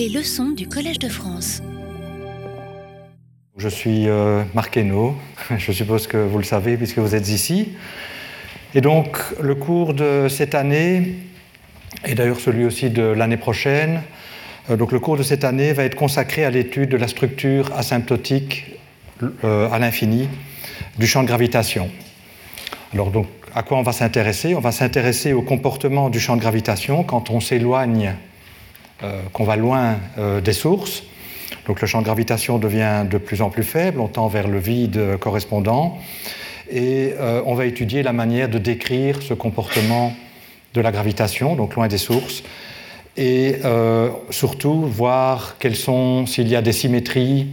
Les leçons du Collège de France. Je suis euh, Marc Hainaut, je suppose que vous le savez puisque vous êtes ici. Et donc le cours de cette année, et d'ailleurs celui aussi de l'année prochaine, euh, donc le cours de cette année va être consacré à l'étude de la structure asymptotique euh, à l'infini du champ de gravitation. Alors donc à quoi on va s'intéresser? On va s'intéresser au comportement du champ de gravitation quand on s'éloigne, qu'on va loin euh, des sources. Donc le champ de gravitation devient de plus en plus faible, on tend vers le vide correspondant, et euh, on va étudier la manière de décrire ce comportement de la gravitation, donc loin des sources, et surtout voir quelles sont, s'il y a des symétries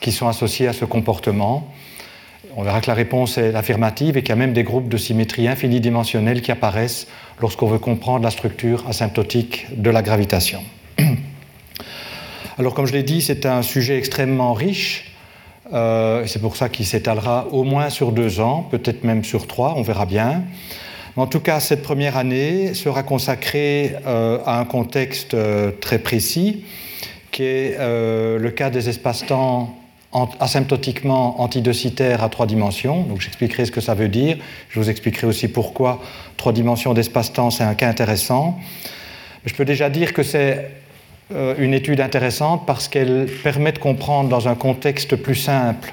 qui sont associées à ce comportement on verra que la réponse est affirmative et qu'il y a même des groupes de symétrie infinidimensionnelle qui apparaissent lorsqu'on veut comprendre la structure asymptotique de la gravitation. Alors comme je l'ai dit, c'est un sujet extrêmement riche. Euh, c'est pour ça qu'il s'étalera au moins sur deux ans, peut-être même sur trois, on verra bien. En tout cas, cette première année sera consacrée euh, à un contexte euh, très précis, qui est le cas des espaces-temps asymptotiquement antidocitaire à trois dimensions. Donc j'expliquerai ce que ça veut dire. Je vous expliquerai aussi pourquoi trois dimensions d'espace-temps, c'est un cas intéressant. Je peux déjà dire que c'est une étude intéressante parce qu'elle permet de comprendre dans un contexte plus simple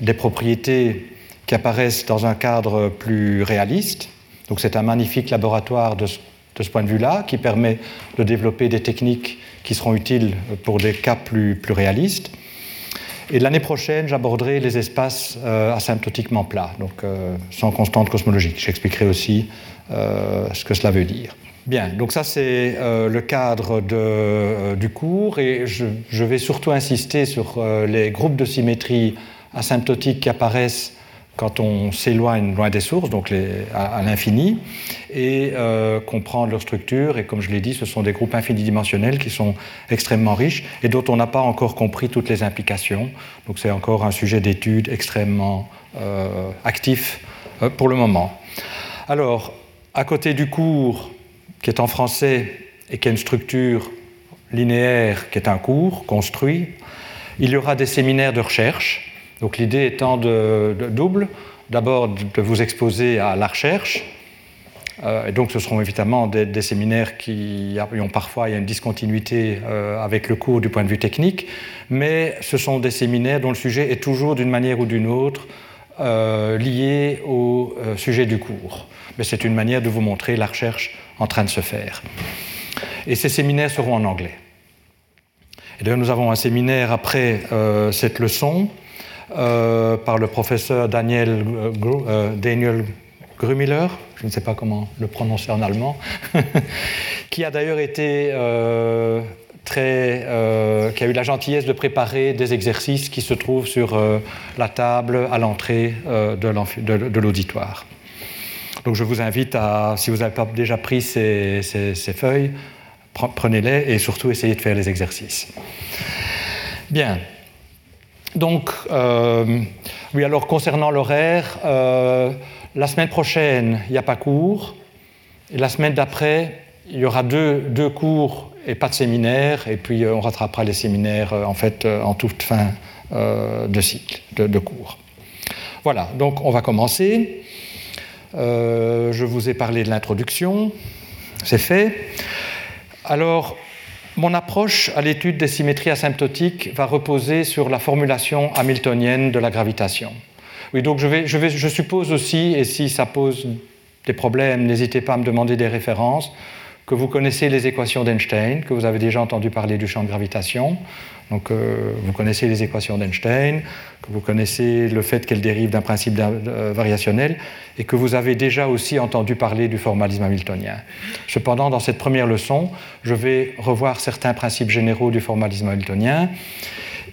des propriétés qui apparaissent dans un cadre plus réaliste. Donc c'est un magnifique laboratoire de ce, point de vue-là qui permet de développer des techniques qui seront utiles pour des cas plus, plus réalistes. Et l'année prochaine, j'aborderai les espaces euh, asymptotiquement plats, donc euh, sans constante cosmologique. J'expliquerai aussi euh, ce que cela veut dire. Bien, donc ça c'est le cadre de, du cours et je, vais surtout insister sur les groupes de symétrie asymptotiques qui apparaissent quand on s'éloigne loin des sources, donc à, à l'infini, et euh, comprendre leur structure. Et comme je l'ai dit, ce sont des groupes infinidimensionnels qui sont extrêmement riches et dont on n'a pas encore compris toutes les implications. Donc c'est encore un sujet d'étude extrêmement euh, actif euh, pour le moment. Alors, à côté du cours qui est en français et qui a une structure linéaire, qui est un cours construit, il y aura des séminaires de recherche. Donc l'idée étant de, double, d'abord de vous exposer à la recherche, euh, et donc ce seront évidemment des, séminaires qui ont parfois une discontinuité euh, avec le cours du point de vue technique, mais ce sont des séminaires dont le sujet est toujours d'une manière ou d'une autre euh, au euh, sujet du cours. Mais c'est une manière de vous montrer la recherche en train de se faire. Et ces séminaires seront en anglais. Et d'ailleurs, nous avons un séminaire après euh, cette leçon euh, par le professeur Daniel, Daniel Grumiller, je ne sais pas comment le prononcer en allemand, qui a d'ailleurs été euh, qui a eu la gentillesse de préparer des exercices qui se trouvent sur euh, la table à l'entrée euh, de, l'auditoire. Donc je vous invite à, si vous n'avez pas déjà pris ces, ces, feuilles, prenez-les et surtout essayez de faire les exercices. Bien. Donc, oui, alors concernant l'horaire, la semaine prochaine, il n'y a pas cours. Et la semaine d'après, il y aura deux, deux, cours et pas de séminaire. Et puis, euh, on rattrapera les séminaires euh, en fait euh, en toute fin de cycle, de, cours. Voilà, donc on va commencer. je vous ai parlé de l'introduction. C'est fait. Alors, mon approche à l'étude des symétries asymptotiques va reposer sur la formulation hamiltonienne de la gravitation. Oui, donc je suppose aussi, et si ça pose des problèmes, n'hésitez pas à me demander des références, que vous connaissez les équations d'Einstein, que vous avez déjà entendu parler du champ de gravitation. Donc, euh, vous connaissez les équations d'Einstein, que vous connaissez le fait qu'elles dérivent d'un principe euh, variationnel et que vous avez déjà aussi entendu parler du formalisme hamiltonien. Cependant, dans cette première leçon, je vais revoir certains principes généraux du formalisme hamiltonien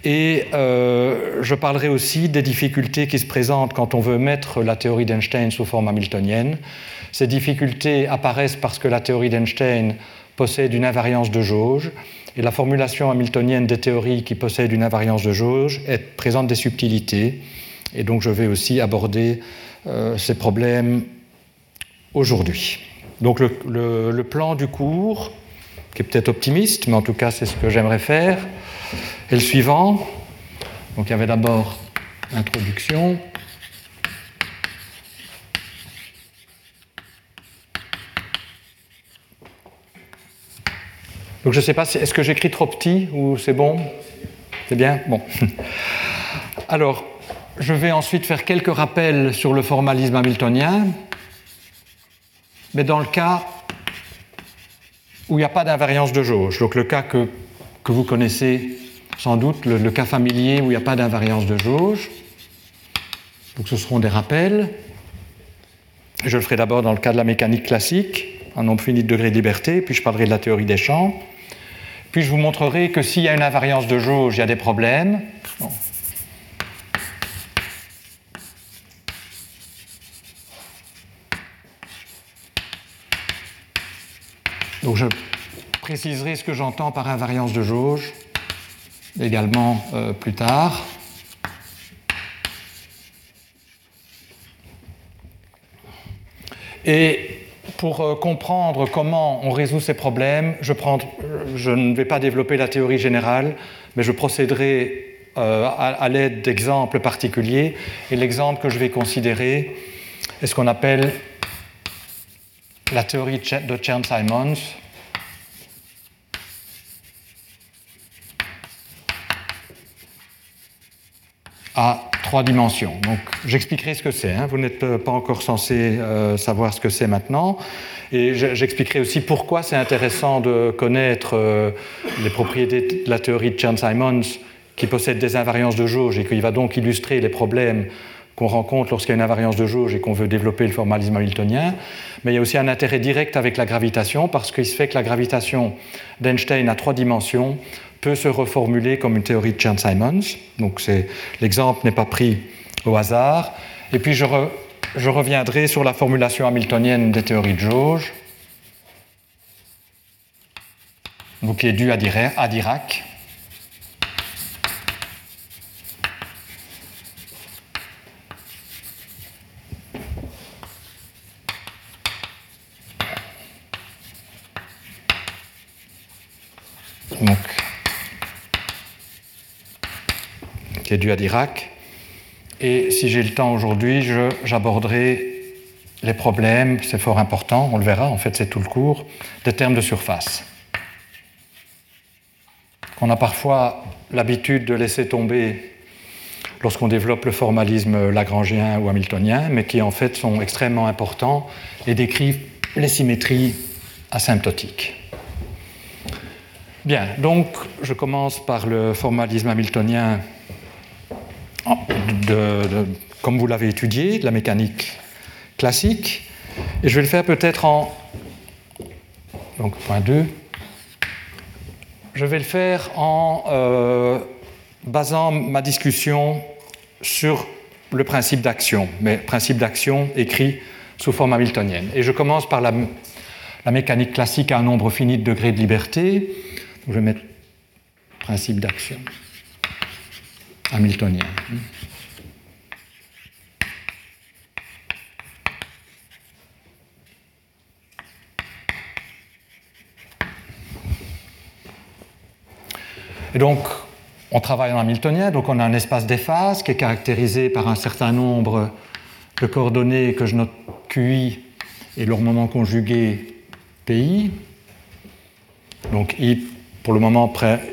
et euh, je parlerai aussi des difficultés qui se présentent quand on veut mettre la théorie d'Einstein sous forme hamiltonienne. Ces difficultés apparaissent parce que la théorie d'Einstein possède une invariance de jauge et la formulation hamiltonienne des théories qui possèdent une invariance de jauge présente des subtilités. Et donc je vais aussi aborder euh, ces problèmes aujourd'hui. Donc le, plan du cours qui est peut-être optimiste, mais en tout cas c'est ce que j'aimerais faire. Et le suivant, donc il y avait d'abord l'introduction. Donc je ne sais pas, est-ce que j'écris trop petit ou c'est bon? C'est bien? Bon. Alors, je vais ensuite faire quelques rappels sur le formalisme hamiltonien, mais dans le cas où il n'y a pas d'invariance de jauge, donc le cas que, que vous connaissez sans doute, le, cas familier où il n'y a pas d'invariance de jauge. Donc ce seront des rappels. Je le ferai d'abord dans le cas de la mécanique classique, un nombre fini de degrés de liberté, puis je parlerai de la théorie des champs. Puis je vous montrerai que s'il y a une invariance de jauge, il y a des problèmes. Donc je préciserai ce que j'entends par invariance de jauge également euh, plus tard. Et pour euh, comprendre comment on résout ces problèmes, je, ne vais pas développer la théorie générale, mais je procéderai euh, à, l'aide d'exemples particuliers. Et l'exemple que je vais considérer est ce qu'on appelle la théorie de Chern-Simons. À trois dimensions. Donc j'expliquerai ce que c'est. Hein. Vous n'êtes pas encore censé euh, savoir ce que c'est maintenant. Et j'expliquerai aussi pourquoi c'est intéressant de connaître euh, les propriétés de la théorie de Chern-Simons qui possède des invariances de jauge et qui va donc illustrer les problèmes qu'on rencontre lorsqu'il y a une invariance de jauge et qu'on veut développer le formalisme hamiltonien. Mais il y a aussi un intérêt direct avec la gravitation parce qu'il se fait que la gravitation d'Einstein à trois dimensions peut se reformuler comme une théorie de Chern-Simons. Donc l'exemple n'est pas pris au hasard. Et puis je, je, reviendrai sur la formulation hamiltonienne des théories de jauge, donc qui est due à Dirac. Donc, dû à Dirac. Et si j'ai le temps aujourd'hui, j'aborderai les problèmes, c'est fort important, on le verra, en fait c'est tout le cours, des termes de surface. Qu'on a parfois l'habitude de laisser tomber lorsqu'on développe le formalisme lagrangien ou hamiltonien, mais qui en fait sont extrêmement importants et décrivent les symétries asymptotiques. Bien, donc je commence par le formalisme hamiltonien comme vous l'avez étudié, de la mécanique classique. Et je vais le faire peut-être en. Donc, point 2. Je vais le faire en euh, basant ma discussion sur le principe d'action, mais principe d'action écrit sous forme hamiltonienne. Et je commence par la mécanique classique à un nombre fini de degrés de liberté. je vais mettre principe d'action hamiltonien. Et donc, on travaille en hamiltonien, donc on a un espace des phases qui est caractérisé par un certain nombre de coordonnées que je note QI et leur moment conjugué PI. Donc I, pour le moment,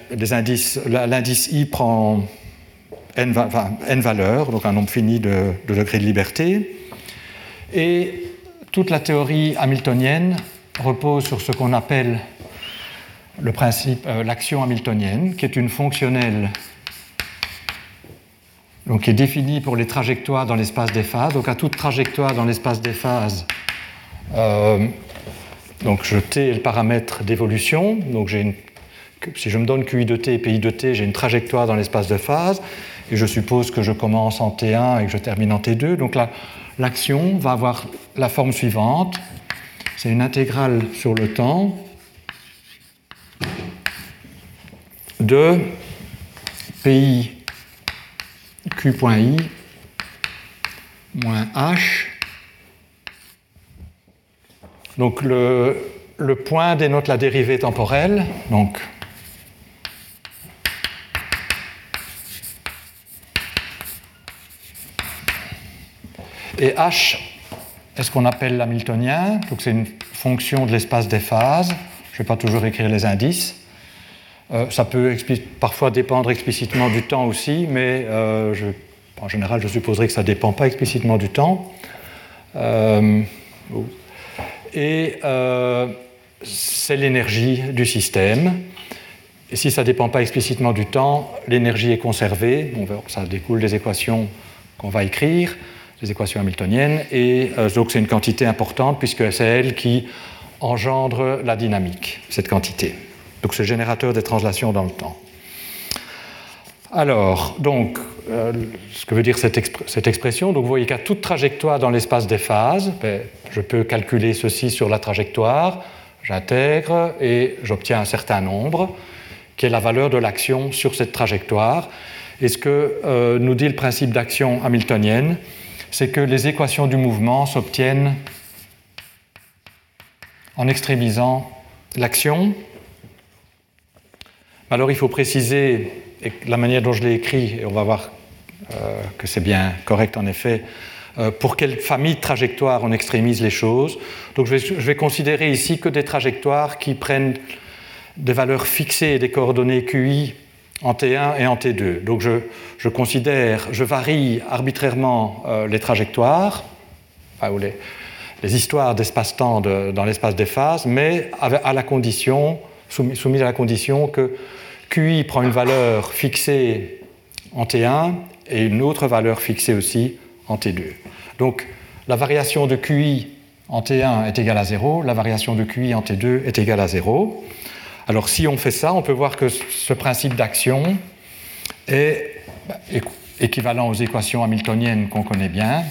l'indice I prend n, valeurs, donc un nombre fini de, degrés de liberté. Et toute la théorie hamiltonienne repose sur ce qu'on appelle le principe, euh, l'action hamiltonienne, qui est une fonctionnelle donc, qui est définie pour les trajectoires dans l'espace des phases. Donc à toute trajectoire dans l'espace des phases, euh, donc je t est le paramètre d'évolution. Donc une, si je me donne QI de t et PI de t, j'ai une trajectoire dans l'espace de phase et je suppose que je commence en T1 et que je termine en T2. Donc l'action va avoir la forme suivante. C'est une intégrale sur le temps de PI Q.I moins H. Donc le, le point dénote la dérivée temporelle. Donc, et h est ce qu'on appelle l'hamiltonien. Donc c'est une fonction de l'espace des phases. Je ne vais pas toujours écrire les indices. Euh, ça peut parfois dépendre explicitement du temps aussi, mais euh, en général, je supposerais que ça ne dépend pas explicitement du temps. Euh, et c'est l'énergie du système. Et si ça ne dépend pas explicitement du temps, l'énergie est conservée. ça découle des équations qu'on va écrire, des équations hamiltoniennes. Et donc c'est une quantité importante puisque c'est elle qui engendre la dynamique, cette quantité. Donc ce générateur des translations dans le temps. Alors, donc, euh, ce que veut dire cette, expression, donc vous voyez qu'à toute trajectoire dans l'espace des phases, ben, je peux calculer ceci sur la trajectoire, j'intègre et j'obtiens un certain nombre, qui est la valeur de l'action sur cette trajectoire. Et ce que euh, nous dit le principe d'action hamiltonienne, c'est que les équations du mouvement s'obtiennent en extrémisant l'action alors il faut préciser la manière dont je l'ai écrit, et on va voir euh, que c'est bien correct en effet, euh, pour quelle famille de trajectoires on extrémise les choses. Donc je vais, considérer ici que des trajectoires qui prennent des valeurs fixées et des coordonnées QI en T1 et en T2. Donc je, considère, je varie arbitrairement euh, les trajectoires, ou les, histoires d'espace-temps dans l'espace des phases, mais à la condition, soumise à la condition que QI prend une valeur fixée en T1 et une autre valeur fixée aussi en T2. Donc la variation de QI en T1 est égale à 0, la variation de QI en T2 est égale à 0. Alors si on fait ça, on peut voir que ce principe d'action est bah, équivalent aux équations hamiltoniennes qu'on connaît bien.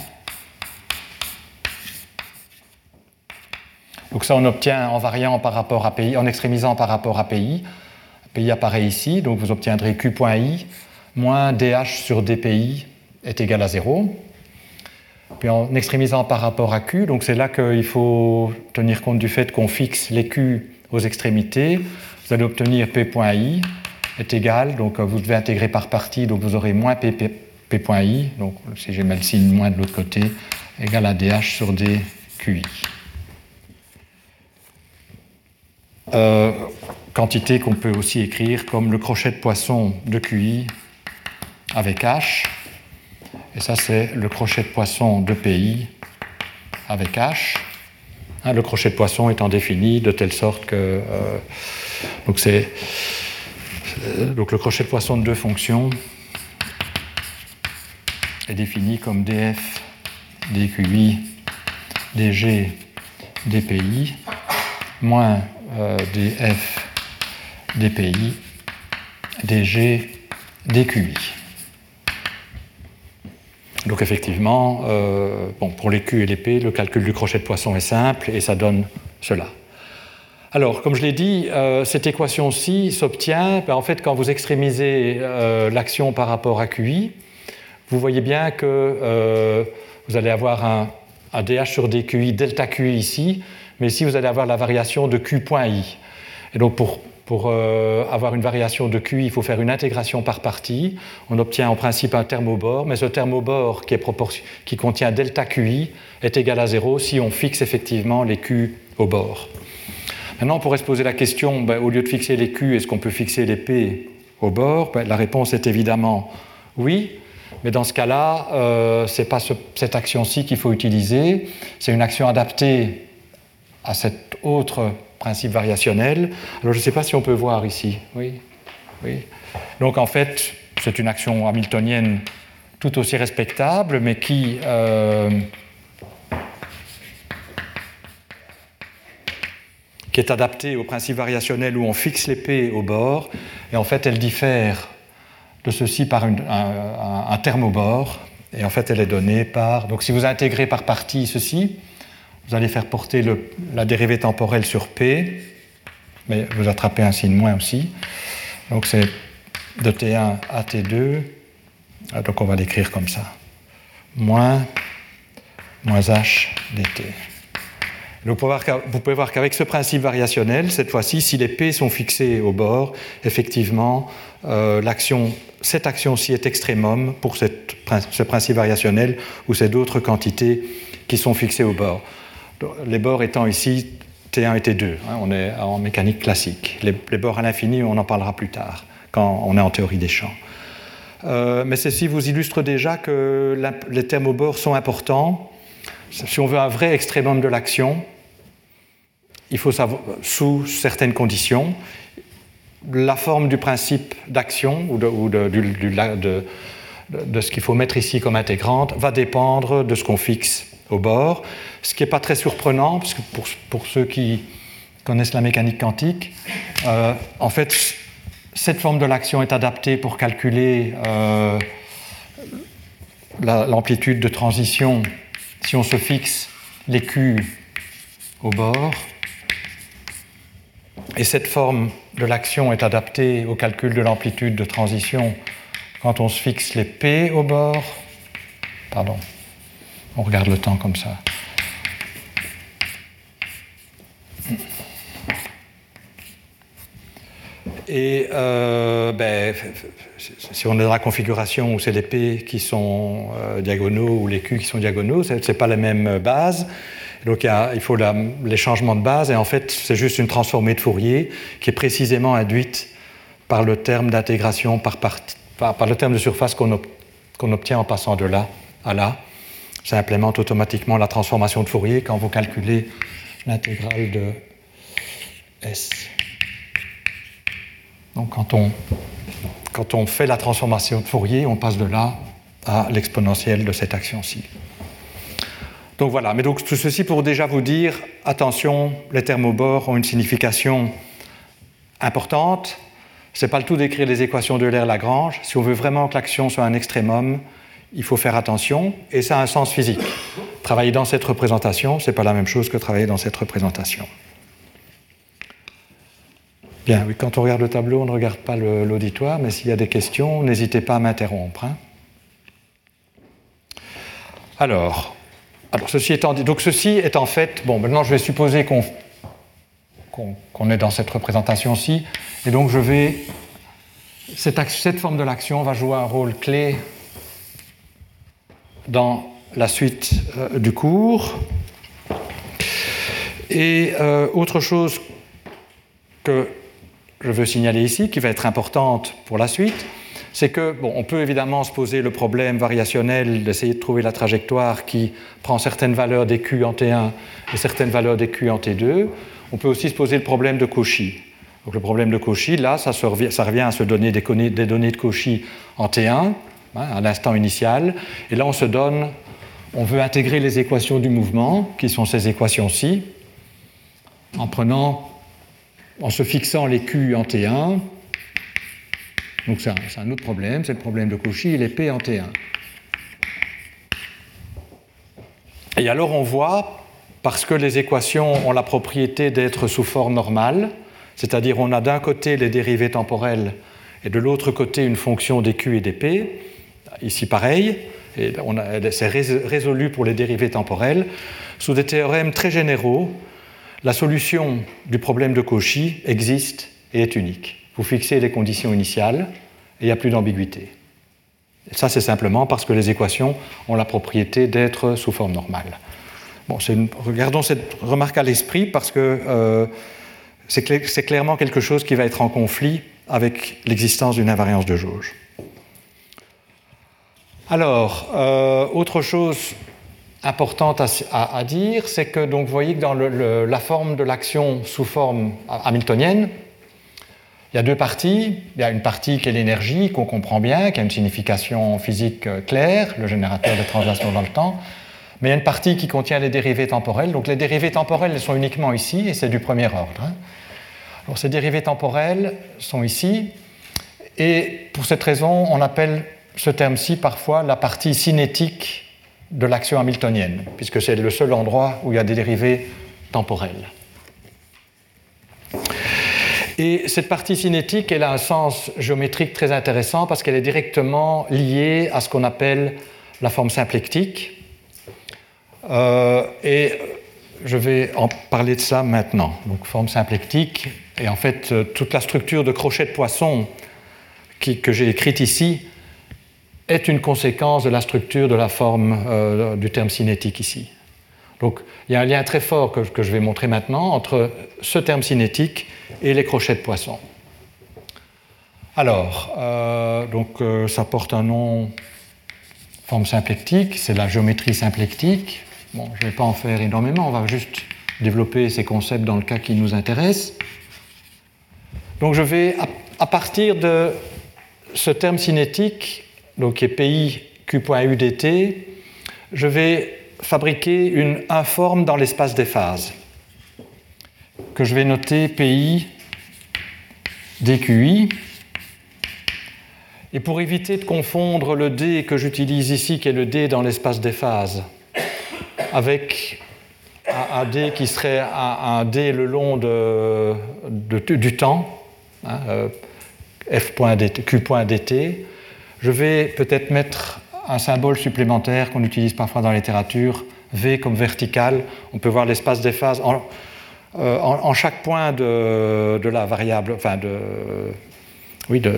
Donc ça, on obtient en variant par rapport à PI, en extrémisant par rapport à PI. PI apparaît ici, donc vous obtiendrez Q.I moins DH sur DPI est égal à 0. Puis en extrémisant par rapport à Q, donc c'est là qu'il faut tenir compte du fait qu'on fixe les Q aux extrémités. Vous allez obtenir P.I est égal, donc vous devez intégrer par partie, donc vous aurez moins P.I, donc si j'ai le signe moins de l'autre côté, égal à DH sur DQI. Euh, quantité qu'on peut aussi écrire comme le crochet de poisson de QI avec H. Et ça, c'est le crochet de poisson de PI avec H. Hein, le crochet de poisson étant défini de telle sorte que. Euh, donc, c'est. Donc, le crochet de poisson de deux fonctions est défini comme df, dqi, dg, dpi, moins euh, df, dpi, dg, dqi. Donc effectivement, euh, bon, pour les Q et les P, le calcul du crochet de poisson est simple et ça donne cela. Alors, comme je l'ai dit, euh, cette équation-ci s'obtient ben, en fait quand vous extrémisez l'action par rapport à QI. Vous voyez bien que vous allez avoir un, DH sur DQI, delta QI ici, mais ici vous allez avoir la variation de Q.I. Et donc pour, euh, avoir une variation de QI, il faut faire une intégration par partie. On obtient en principe un bord, mais ce bord qui, qui contient delta QI est égal à 0 si on fixe effectivement les Q au bord. Maintenant, on pourrait se poser la question, ben, au lieu de fixer les Q, est-ce qu'on peut fixer les P au bord? Ben, La réponse est évidemment oui, mais dans ce cas-là, euh, ce n'est pas cette action-ci qu'il faut utiliser, c'est une action adaptée à cet autre principe variationnel. Alors je ne sais pas si on peut voir ici. Oui. oui. Donc en fait, c'est une action hamiltonienne tout aussi respectable, mais qui euh, est adaptée au principe variationnel où on fixe les P au bord, et en fait elle diffère de ceci par un, un, terme au bord, et en fait elle est donnée par... Donc si vous intégrez par partie ceci, vous allez faire porter la dérivée temporelle sur P, mais vous attrapez un signe moins aussi. Donc c'est de T1 à T2, ah, donc on va l'écrire comme ça. Moins, moins H dt. Vous pouvez voir qu'avec ce principe variationnel, cette fois-ci, si les P sont fixés au bord, effectivement, euh, cette action-ci est extrémum pour ce principe variationnel ou ces d'autres quantités qui sont fixées au bord. Les bords étant ici T1 et T2, hein, on est en mécanique classique. Les, bords à l'infini, on en parlera plus tard, quand on est en théorie des champs. Euh, mais ceci vous illustre déjà que les termes au bord sont importants si on veut un vrai extrémum de l'action, il faut savoir, sous certaines conditions, la forme du principe d'action ou, de, ce qu'il faut mettre ici comme intégrante va dépendre de ce qu'on fixe au bord, ce qui n'est pas très surprenant, parce que pour, ceux qui connaissent la mécanique quantique, euh, en fait, cette forme de l'action est adaptée pour calculer euh, l'amplitude de transition si on se fixe les Q au bord, et cette forme de l'action est adaptée au calcul de l'amplitude de transition quand on se fixe les P au bord. Pardon, on regarde le temps comme ça. Et euh, ben, si on est dans la configuration où c'est les P qui sont euh, diagonaux ou les Q qui sont diagonaux, ce n'est pas la même base. Donc il, faut les changements de base, et en fait, c'est juste une transformée de Fourier qui est précisément induite par le terme d'intégration par, le terme de surface qu'on obtient en passant de là à là. Ça implémente automatiquement la transformation de Fourier quand vous calculez l'intégrale de S. Donc quand on, quand on fait la transformation de Fourier, on passe de là à l'exponentielle de cette action-ci. Donc voilà, mais donc tout ceci pour déjà vous dire, attention, les bord ont une signification importante. Ce n'est pas le tout d'écrire les équations de l'air Lagrange. Si on veut vraiment que l'action soit un extrémum, il faut faire attention, et ça a un sens physique. Travailler dans cette représentation, ce n'est pas la même chose que travailler dans cette représentation. Bien, oui, quand on regarde le tableau, on ne regarde pas l'auditoire, mais s'il y a des questions, n'hésitez pas à m'interrompre. Hein. Alors, ceci étant dit, donc ceci est en fait, bon, maintenant je vais supposer qu'on est dans cette représentation-ci, et donc je vais, cette, cette forme de l'action va jouer un rôle clé dans la suite euh, du cours. Et euh, autre chose que je veux signaler ici, qui va être importante pour la suite, c'est que, bon, on peut évidemment se poser le problème variationnel d'essayer de trouver la trajectoire qui prend certaines valeurs des Q en T1 et certaines valeurs des Q en T2. On peut aussi se poser le problème de Cauchy. Donc le problème de Cauchy, là, ça, revient à se donner des, données de Cauchy en T1, hein, à l'instant initial, et là on se donne, on veut intégrer les équations du mouvement, qui sont ces équations-ci, en prenant en se fixant les Q en T1. Donc c'est un, autre problème, c'est le problème de Cauchy, il est P en T1. Et alors on voit, parce que les équations ont la propriété d'être sous forme normale, c'est-à-dire on a d'un côté les dérivées temporelles et de l'autre côté une fonction des Q et des P, ici pareil, c'est résolu pour les dérivées temporelles, sous des théorèmes très généraux la solution du problème de Cauchy existe et est unique. Vous fixez les conditions initiales et il n'y a plus d'ambiguïté. Ça, c'est simplement parce que les équations ont la propriété d'être sous forme normale. Bon, regardons cette remarque à l'esprit parce que euh, c'est clairement quelque chose qui va être en conflit avec l'existence d'une invariance de jauge. Alors, euh, autre chose importante à, dire, c'est que donc, vous voyez que dans la forme de l'action sous forme hamiltonienne, il y a deux parties. Il y a une partie qui est l'énergie, qu'on comprend bien, qui a une signification physique euh, claire, le générateur de translation dans le temps. Mais il y a une partie qui contient les dérivées temporelles. Donc les dérivées temporelles elles sont uniquement ici, et c'est du premier ordre. Hein. Alors ces dérivées temporelles sont ici, et pour cette raison, on appelle ce terme-ci parfois la partie cinétique de l'action hamiltonienne, puisque c'est le seul endroit où il y a des dérivées temporelles. Et cette partie cinétique, elle a un sens géométrique très intéressant parce qu'elle est directement liée à ce qu'on appelle la forme symplectique. Euh, et je vais en parler de ça maintenant. Donc forme symplectique, et en fait euh, toute la structure de crochet de poisson que j'ai écrite ici est une conséquence de la structure de la forme euh, du terme cinétique ici. Donc il y a un lien très fort que, je vais montrer maintenant entre ce terme cinétique et les crochets de poisson. Alors, euh, donc ça porte un nom forme symplectique, c'est la géométrie symplectique. Bon, je ne vais pas en faire énormément, on va juste développer ces concepts dans le cas qui nous intéresse. Donc je vais, à partir de ce terme cinétique, donc qui est PI Q.UDT, je vais fabriquer une informe dans l'espace des phases, que je vais noter PI DQI. Et pour éviter de confondre le D que j'utilise ici, qui est le D dans l'espace des phases, avec un, D qui serait un, D le long du temps, hein, euh, Q.dt, je vais peut-être mettre un symbole supplémentaire qu'on utilise parfois dans la littérature, V comme vertical. On peut voir l'espace des phases en, euh, chaque point de, la variable, enfin de, oui, de,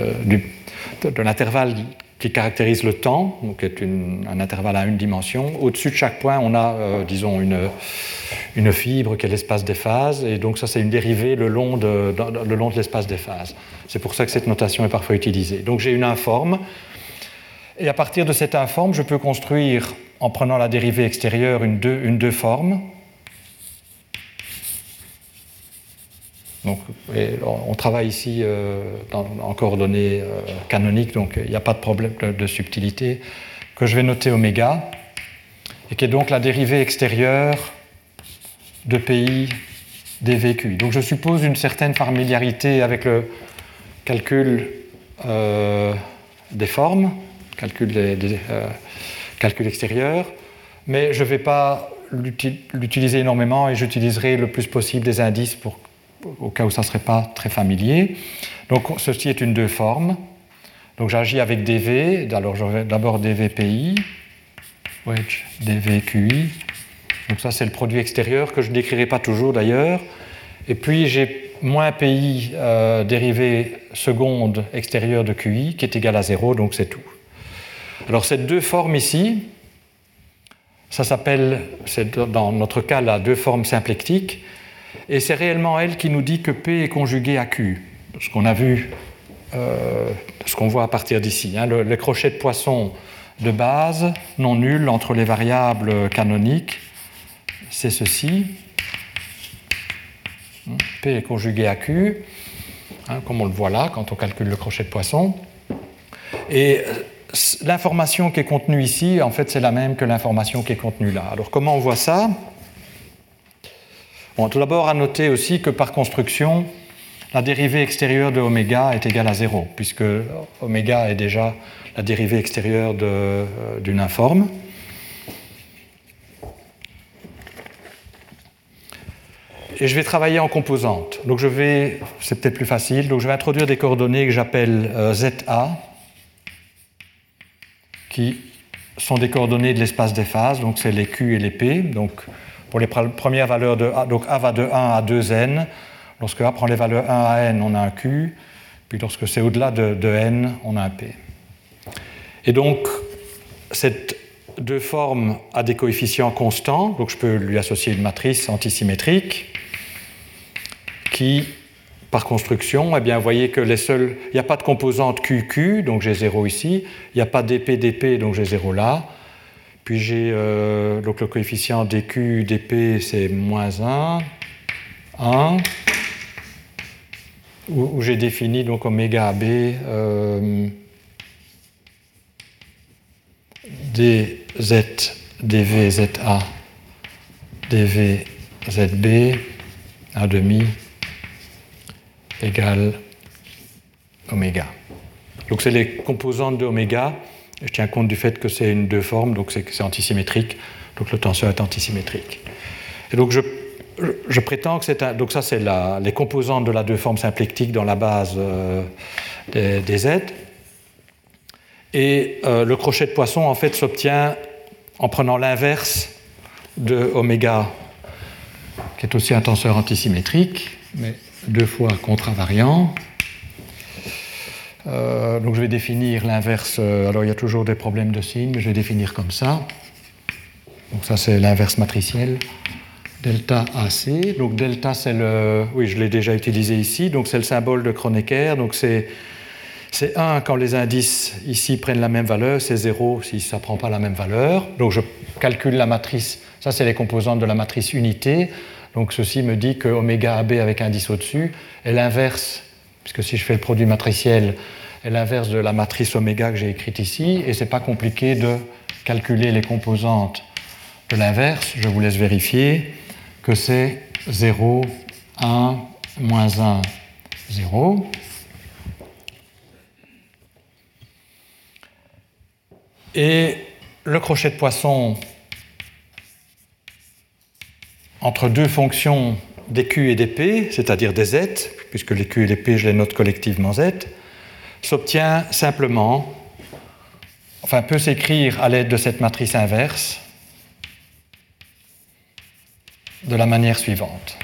l'intervalle qui caractérise le temps, qui est un intervalle à une dimension. Au-dessus de chaque point, on a, euh, disons, une, une, fibre qui est l'espace des phases, et donc ça, c'est une dérivée le long de, le long de l'espace des phases. C'est pour ça que cette notation est parfois utilisée. Donc j'ai une informe, et à partir de cette informe, je peux construire, en prenant la dérivée extérieure, une deux, une deux. Donc, on travaille ici euh, en coordonnées euh, canoniques, donc il n'y a pas de problème de, subtilité, que je vais noter oméga, et qui est donc la dérivée extérieure de PI dvq. Donc je suppose une certaine familiarité avec le calcul euh, des formes, calcul, des, calcul extérieur, mais je ne vais pas l'utiliser énormément et j'utiliserai le plus possible des indices au cas où ça ne serait pas très familier. Donc ceci est une deux formes. Donc j'agis avec dv, alors j'aurai d'abord dvpi, wedge dvqi. Donc ça c'est le produit extérieur que je ne décrirai pas toujours d'ailleurs. Et puis j'ai moins pi euh, dérivée seconde extérieure de qi qui est égal à 0, donc c'est tout. Alors cette deux formes ici, ça s'appelle, c'est dans notre cas la deux formes symplectiques, et c'est réellement elle qui nous dit que P est conjugué à Q, ce qu'on a vu, euh, ce qu'on voit à partir d'ici. Hein. le, crochet de poisson de base, non nul entre les variables canoniques, c'est ceci. P est conjugué à Q, hein, comme on le voit là quand on calcule le crochet de poisson. Et euh, l'information qui est contenue ici, en fait, c'est la même que l'information qui est contenue là. Alors comment on voit ça? Tout d'abord, à noter aussi que par construction, la dérivée extérieure de oméga est égale à 0, puisque oméga est déjà la dérivée extérieure euh, d'une informe. Et je vais travailler en composantes. Donc je vais, c'est peut-être plus facile, donc je vais introduire des coordonnées que j'appelle euh, ZA, qui sont des coordonnées de l'espace des phases, donc c'est les Q et les P. Donc pour les premières valeurs de A, donc A va de 1 à 2n. Lorsque A prend les valeurs 1 à n, on a un Q. Puis lorsque c'est au-delà de, n, on a un P. Et donc, cette deux formes a des coefficients constants, donc je peux lui associer une matrice antisymétrique qui, par construction, eh bien, vous voyez que les seuls, il n'y a pas de composante QQ, donc j'ai 0 ici, il n'y a pas d'EP, donc j'ai 0 là, puis j'ai euh, donc le coefficient dq, dp, c'est moins 1, 1, où, j'ai défini donc oméga b euh, dz, dv, za, dv, zb, 1 demi, égale oméga. Donc c'est les composantes de oméga je tiens compte du fait que c'est une deux formes, donc c'est antisymétrique, donc le tenseur est antisymétrique. Et donc je, prétends que c'est un, donc ça c'est les composantes de la deux forme symplectique dans la base euh, des, Z. Et euh, le crochet de poisson en fait s'obtient en prenant l'inverse de oméga qui est aussi un tenseur antisymétrique, mais deux fois contravariant. Euh, donc je vais définir l'inverse. Euh, alors il y a toujours des problèmes de signes, mais je vais définir comme ça. Donc ça c'est l'inverse matricielle. Delta AC. Donc delta c'est le. Oui, je l'ai déjà utilisé ici. Donc c'est le symbole de Kronecker. Donc c'est. C'est 1 quand les indices ici prennent la même valeur, c'est 0 si ça ne prend pas la même valeur. Donc je calcule la matrice, ça c'est les composantes de la matrice unité. Donc ceci me dit que oméga AB avec indice au-dessus est l'inverse puisque si je fais le produit matriciel, est l'inverse de la matrice oméga que j'ai écrite ici, et ce n'est pas compliqué de calculer les composantes de l'inverse. Je vous laisse vérifier que c'est 0, 1, moins 1, 0. Et le crochet de poisson entre deux fonctions des Q et des P, c'est-à-dire des Z, puisque les Q et les P, je les note collectivement Z, s'obtient simplement, enfin peut s'écrire à l'aide de cette matrice inverse de la manière suivante.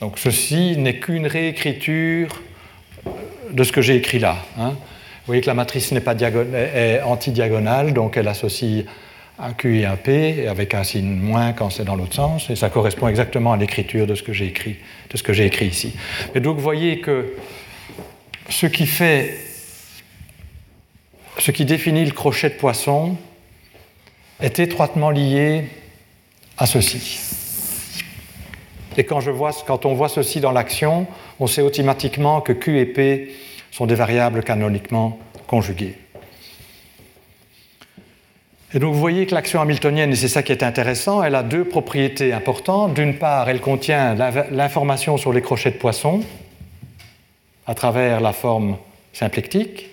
Donc ceci n'est qu'une réécriture de ce que j'ai écrit là. Hein. Vous voyez que la matrice n'est pas est antidiagonale, donc elle associe un Q et un P, avec un signe moins quand c'est dans l'autre sens, et ça correspond exactement à l'écriture de ce que j'ai écrit, de ce que j'ai écrit ici. Et donc vous voyez que ce qui fait, ce qui définit le crochet de poisson est étroitement lié à ceci. Et quand on voit ceci dans l'action, on sait automatiquement que Q et P sont des variables canoniquement conjuguées. Et donc vous voyez que l'action hamiltonienne, et c'est ça qui est intéressant, elle a deux propriétés importantes. D'une part, elle contient l'information sur les crochets de poisson à travers la forme symplectique.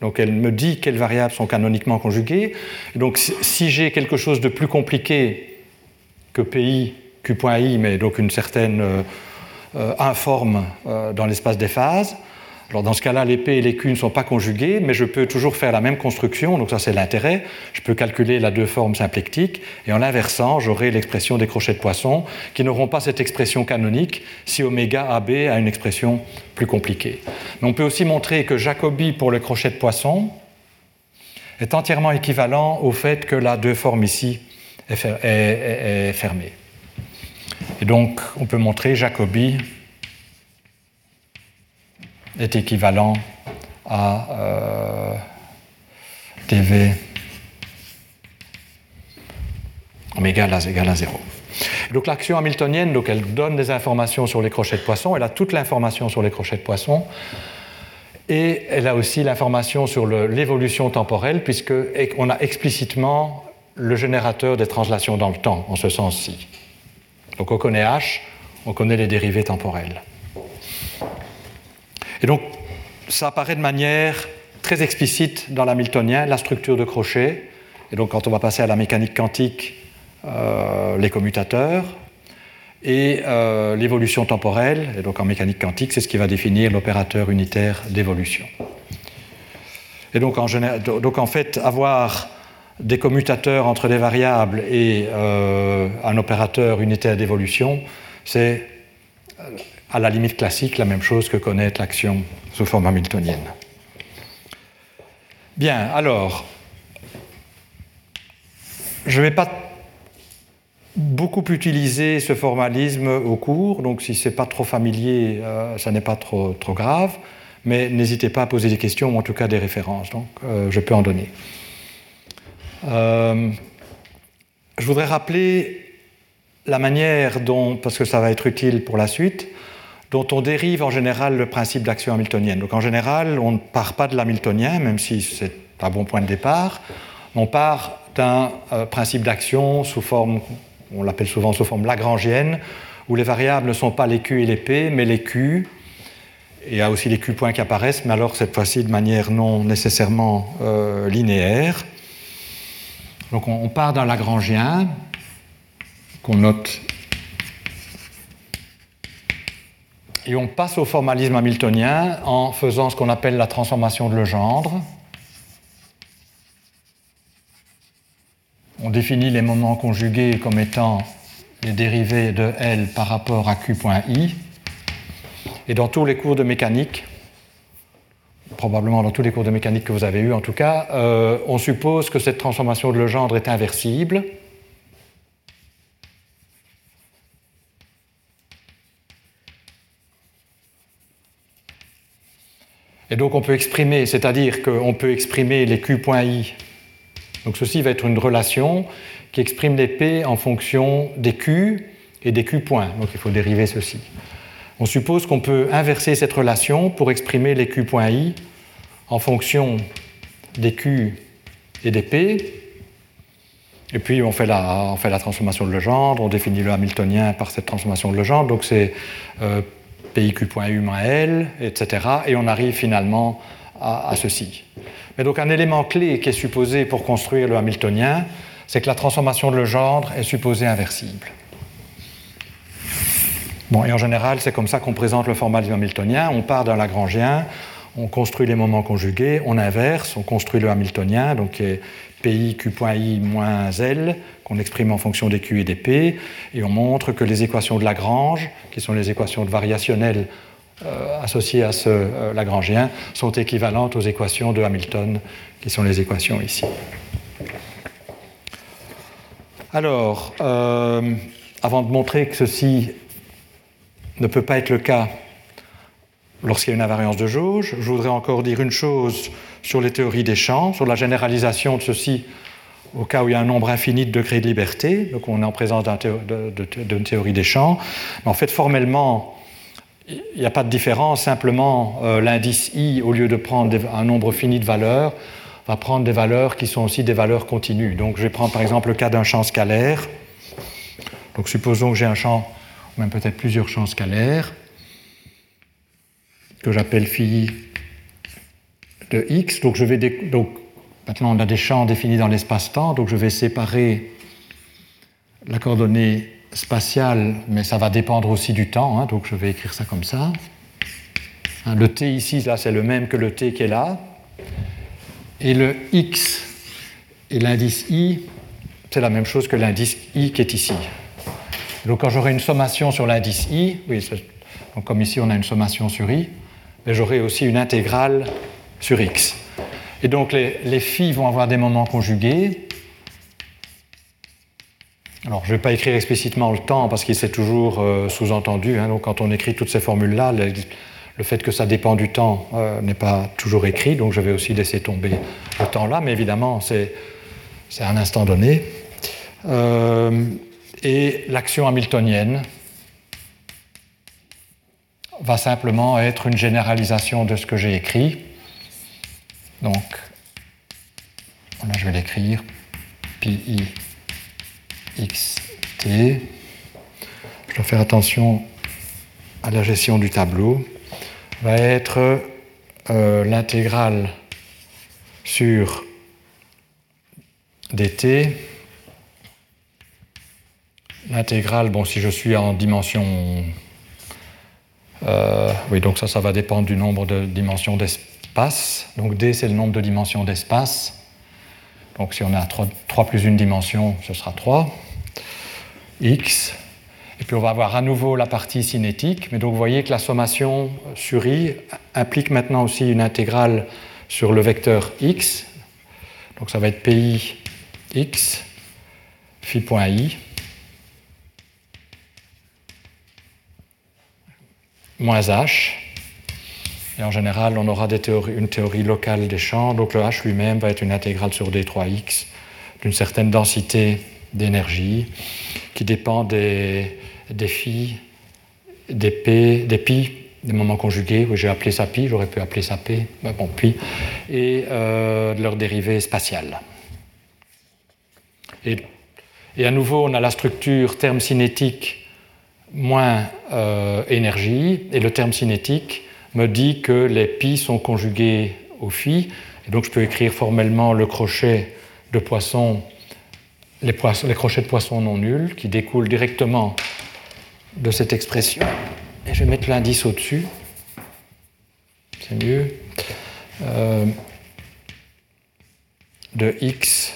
Donc elle me dit quelles variables sont canoniquement conjuguées. Et donc si j'ai quelque chose de plus compliqué que PI, Q.I, mais donc une certaine euh, euh, informe euh, dans l'espace des phases, alors dans ce cas-là, P et Q ne sont pas conjugués, mais je peux toujours faire la même construction, donc ça c'est l'intérêt. Je peux calculer la deux formes symplectiques, et en l'inversant, j'aurai l'expression des crochets de poisson, qui n'auront pas cette expression canonique si oméga AB a une expression plus compliquée. On peut aussi montrer que Jacobi pour le crochet de poisson est entièrement équivalent au fait que la deux formes ici est, fermée. Et donc on peut montrer Jacobi est équivalent à euh, TV oméga égale à 0. Donc l'action hamiltonienne, donc elle donne des informations sur les crochets de poisson, elle a toute l'information sur les crochets de poisson, et elle a aussi l'information sur l'évolution temporelle, puisqu'on a explicitement le générateur des translations dans le temps, en ce sens-ci. Donc on connaît H, on connaît les dérivés temporels. Et donc, ça apparaît de manière très explicite dans l'hamiltonien, la structure de crochet. Et donc, quand on va passer à la mécanique quantique, euh, les commutateurs et euh, l'évolution temporelle. Et donc, en mécanique quantique, c'est ce qui va définir l'opérateur unitaire d'évolution. Et donc en, donc, en fait, avoir des commutateurs entre des variables et euh, un opérateur unitaire d'évolution, c'est à la limite classique la même chose que connaître l'action sous forme hamiltonienne. Bien, alors, je ne vais pas beaucoup utiliser ce formalisme au cours, donc si ce n'est pas trop familier, euh, ça n'est pas trop, trop grave, mais n'hésitez pas à poser des questions ou en tout cas des références, donc euh, je peux en donner. Euh, je voudrais rappeler la manière dont, parce que ça va être utile pour la suite, dont on dérive en général le principe d'action hamiltonienne. Donc en général, on ne part pas de l'hamiltonien, même si c'est un bon point de départ, on part d'un euh, principe d'action sous forme, on l'appelle souvent sous forme lagrangienne, où les variables ne sont pas les Q et les P, mais les Q. Il y a aussi les Q points qui apparaissent, mais alors cette fois-ci de manière non nécessairement euh, linéaire. Donc on part d'un lagrangien, qu'on note Et on passe au formalisme hamiltonien en faisant ce qu'on appelle la transformation de Legendre. on définit les moments conjugués comme étant les dérivés de L par rapport à Q.I. Et dans tous les cours de mécanique, probablement dans tous les cours de mécanique que vous avez eus en tout cas, euh, on suppose que cette transformation de Legendre est inversible. Et donc on peut exprimer, c'est-à-dire qu'on peut exprimer les Q.I. Donc ceci va être une relation qui exprime les P en fonction des Q et des Q. Donc il faut dériver ceci. On suppose qu'on peut inverser cette relation pour exprimer les Q.I en fonction des Q et des P. Et puis on fait la, on fait la transformation de Legendre, on définit le Hamiltonien par cette transformation de Legendre. Donc c'est euh, PIQ.U moins L, etc. Et on arrive finalement à, ceci. Mais donc un élément clé qui est supposé pour construire le Hamiltonien, c'est que la transformation de Legendre est supposée inversible. Bon, et en général, c'est comme ça qu'on présente le formalisme hamiltonien. On part d'un Lagrangien, on construit les moments conjugués, on inverse, on construit le hamiltonien, donc PI Q.I moins L, qu'on exprime en fonction des Q et des P, et on montre que les équations de Lagrange, qui sont les équations de variationnelles euh, associées à ce euh, Lagrangien, sont équivalentes aux équations de Hamilton, qui sont les équations ici. Alors, euh, avant de montrer que ceci ne peut pas être le cas lorsqu'il y a une invariance de jauge, je voudrais encore dire une chose sur les théories des champs, sur la généralisation de ceci au cas où il y a un nombre infini de degrés de liberté, donc on est en présence d'une théorie des champs. Mais en fait, formellement, il n'y a pas de différence, simplement euh, l'indice i, au lieu de prendre un nombre fini de valeurs, va prendre des valeurs qui sont aussi des valeurs continues. Donc je vais prendre par exemple le cas d'un champ scalaire. Donc supposons que j'ai un champ, ou même peut-être plusieurs champs scalaires, que j'appelle phi de x. Donc maintenant on a des champs définis dans l'espace-temps, donc je vais séparer la coordonnée spatiale, mais ça va dépendre aussi du temps, hein. donc je vais écrire ça comme ça. Hein, le t ici, là, c'est le même que le t qui est là. Et le x et l'indice i, c'est la même chose que l'indice i qui est ici. Donc quand j'aurai une sommation sur l'indice i, oui, donc comme ici on a une sommation sur i, mais j'aurai aussi une intégrale sur x. Et donc les, les phi vont avoir des moments conjugués. Alors je ne vais pas écrire explicitement le temps parce qu'il s'est toujours euh, sous-entendu. Hein. donc quand on écrit toutes ces formules-là, le fait que ça dépend du temps euh, n'est pas toujours écrit, donc je vais aussi laisser tomber le temps là, mais évidemment, c'est un instant donné. Euh, et l'action hamiltonienne va simplement être une généralisation de ce que j'ai écrit. Donc, là je vais l'écrire, pi x t. Je dois faire attention à la gestion du tableau va être euh, l'intégrale sur dt. L'intégrale, bon, si je suis en dimension. Euh, oui, donc ça, ça va dépendre du nombre de dimensions d'espace. Donc d, c'est le nombre de dimensions d'espace. Donc si on a 3, 3 plus une dimension, ce sera 3. x, et puis on va avoir à nouveau la partie cinétique. Mais donc vous voyez que la sommation sur i implique maintenant aussi une intégrale sur le vecteur x. Donc ça va être pi x phi.i moins h. Et en général, on aura une théorie locale des champs. Donc le h lui-même va être une intégrale sur d3x d'une certaine densité d'énergie qui dépend des, phi, des pi, des moments conjugués, où j'ai appelé ça pi, j'aurais pu appeler ça p, bon, pi, et euh, de leur dérivée spatiale. Et, à nouveau, on a la structure terme cinétique moins euh, énergie, et le terme cinétique me dit que les pi sont conjugués au phi, et donc je peux écrire formellement le crochet de poisson, les, crochets de poisson non nuls, qui découlent directement de cette expression. Et je vais mettre l'indice au-dessus. C'est mieux. Euh, de x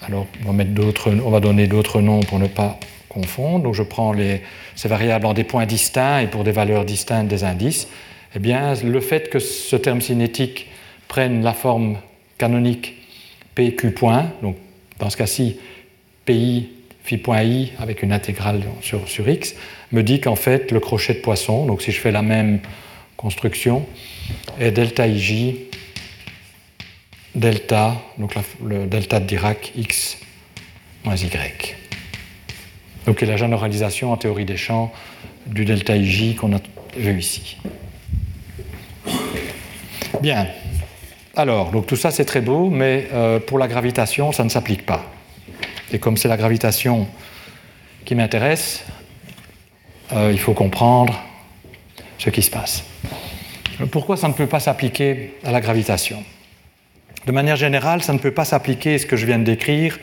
Alors, on va, on va donner d'autres noms pour ne pas Donc, je prends les, ces variables en des points distincts et pour des valeurs distinctes des indices. Eh bien, le fait que ce terme cinétique prenne la forme canonique PQ point, donc dans ce cas-ci, PI phi point i avec une intégrale sur, sur x, me dit qu'en fait, le crochet de Poisson, donc si je fais la même construction, est delta ij delta, donc le delta de Dirac x moins y. Donc la généralisation en théorie des champs du delta ij qu'on a vu ici. Bien. Alors, donc tout ça c'est très beau, mais euh, pour la gravitation, ça ne s'applique pas. Et comme c'est la gravitation qui m'intéresse, euh, il faut comprendre ce qui se passe. Pourquoi ça ne peut pas s'appliquer à la gravitation? De manière générale, ça ne peut pas s'appliquer, ce que je viens de décrire,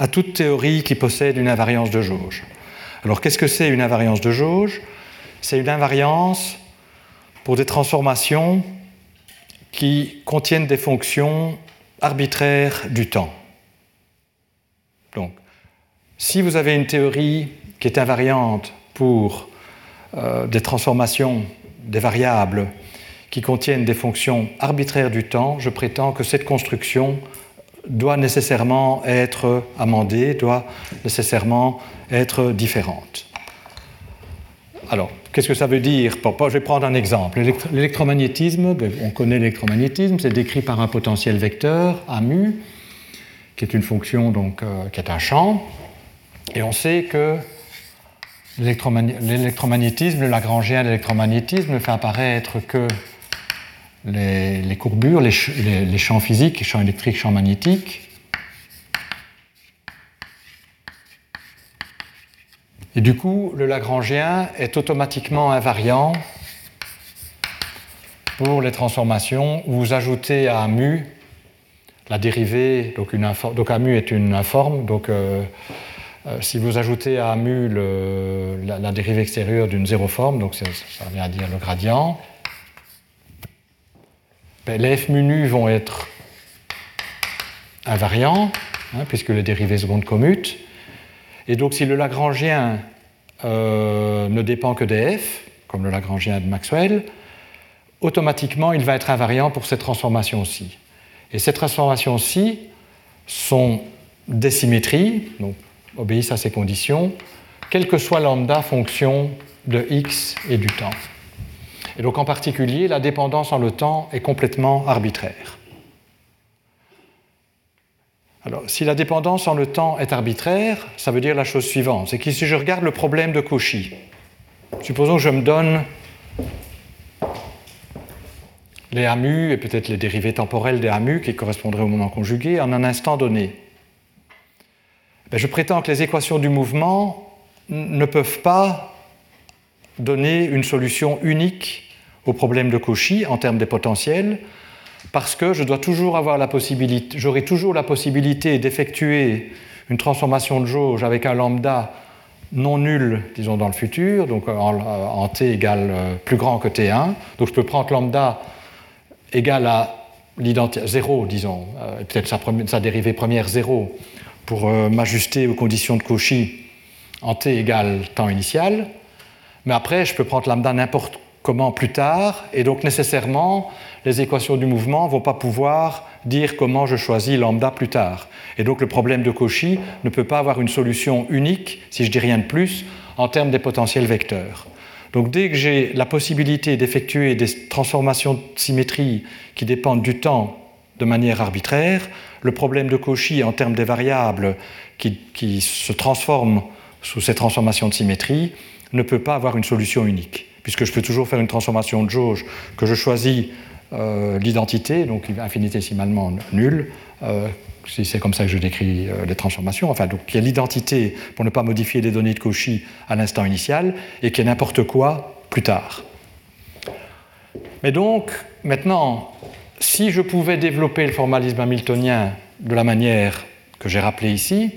à toute théorie qui possède une invariance de jauge. Alors qu'est-ce que c'est une invariance de jauge? C'est une invariance pour des transformations qui contiennent des fonctions arbitraires du temps. Donc, si vous avez une théorie qui est invariante pour euh, des transformations, des variables qui contiennent des fonctions arbitraires du temps, je prétends que cette construction doit nécessairement être amendée, doit nécessairement être différente. Alors, qu'est-ce que ça veut dire Je vais prendre un exemple. L'électromagnétisme, ben, on connaît l'électromagnétisme, c'est décrit par un potentiel vecteur, A mu, qui est une fonction, donc, euh, qui est un champ. Et on sait que l'électromagnétisme, le Lagrangien de l'électromagnétisme ne fait apparaître que les, courbures, les, les, champs physiques, champs électriques, champs magnétiques, Et du coup, le Lagrangien est automatiquement invariant pour les transformations où vous ajoutez à mu la dérivée, donc, une donc est une informe, donc euh, euh, si vous ajoutez à mu la, dérivée extérieure d'une zéroforme, donc ça, vient à dire le gradient, les f mu vont être invariants, hein, puisque les dérivées secondes commutent. Et donc si le Lagrangien euh, ne dépend que des f, comme le Lagrangien de Maxwell, automatiquement il va être invariant pour cette transformation-ci. Et ces transformations-ci sont des symétries, donc obéissent à ces conditions, quelle que soit lambda fonction de x et du temps. Et donc en particulier, la dépendance en le temps est complètement arbitraire. Alors, si la dépendance en le temps est arbitraire, ça veut dire la chose suivante c'est que si je regarde le problème de Cauchy, supposons que je me donne les AMU et peut-être les dérivés temporels des AMU qui correspondraient au moment conjugué en un instant donné. Ben, je prétends que les équations du mouvement ne peuvent pas donner une solution unique au problème de Cauchy en termes des potentiels, parce que je dois toujours avoir la possibilité, j'aurai toujours la possibilité d'effectuer une transformation de jauge avec un lambda non nul, disons, dans le futur, donc en, t égale euh, plus grand que t1. Donc je peux prendre lambda égal à l'identité 0, disons, euh, peut-être sa, sa, dérivée première 0, pour euh, m'ajuster aux conditions de Cauchy en t égale temps initial. Mais après, je peux prendre lambda n'importe comment plus tard, et donc nécessairement, les équations du mouvement ne vont pas pouvoir dire comment je choisis lambda plus tard. Et donc le problème de Cauchy ne peut pas avoir une solution unique, si je dis rien de plus, en termes des potentiels vecteurs. Donc dès que j'ai la possibilité d'effectuer des transformations de symétrie qui dépendent du temps de manière arbitraire, le problème de Cauchy en termes des variables qui, qui se transforment sous ces transformations de symétrie ne peut pas avoir une solution unique puisque je peux toujours faire une transformation de jauge que je choisis euh, l'identité, donc infinitésimalement nulle, euh, si c'est comme ça que je décris euh, les transformations, enfin, donc il y a l'identité pour ne pas modifier les données de Cauchy à l'instant initial, et qui est n'importe quoi plus tard. Mais donc, maintenant, si je pouvais développer le formalisme hamiltonien de la manière que j'ai rappelée ici,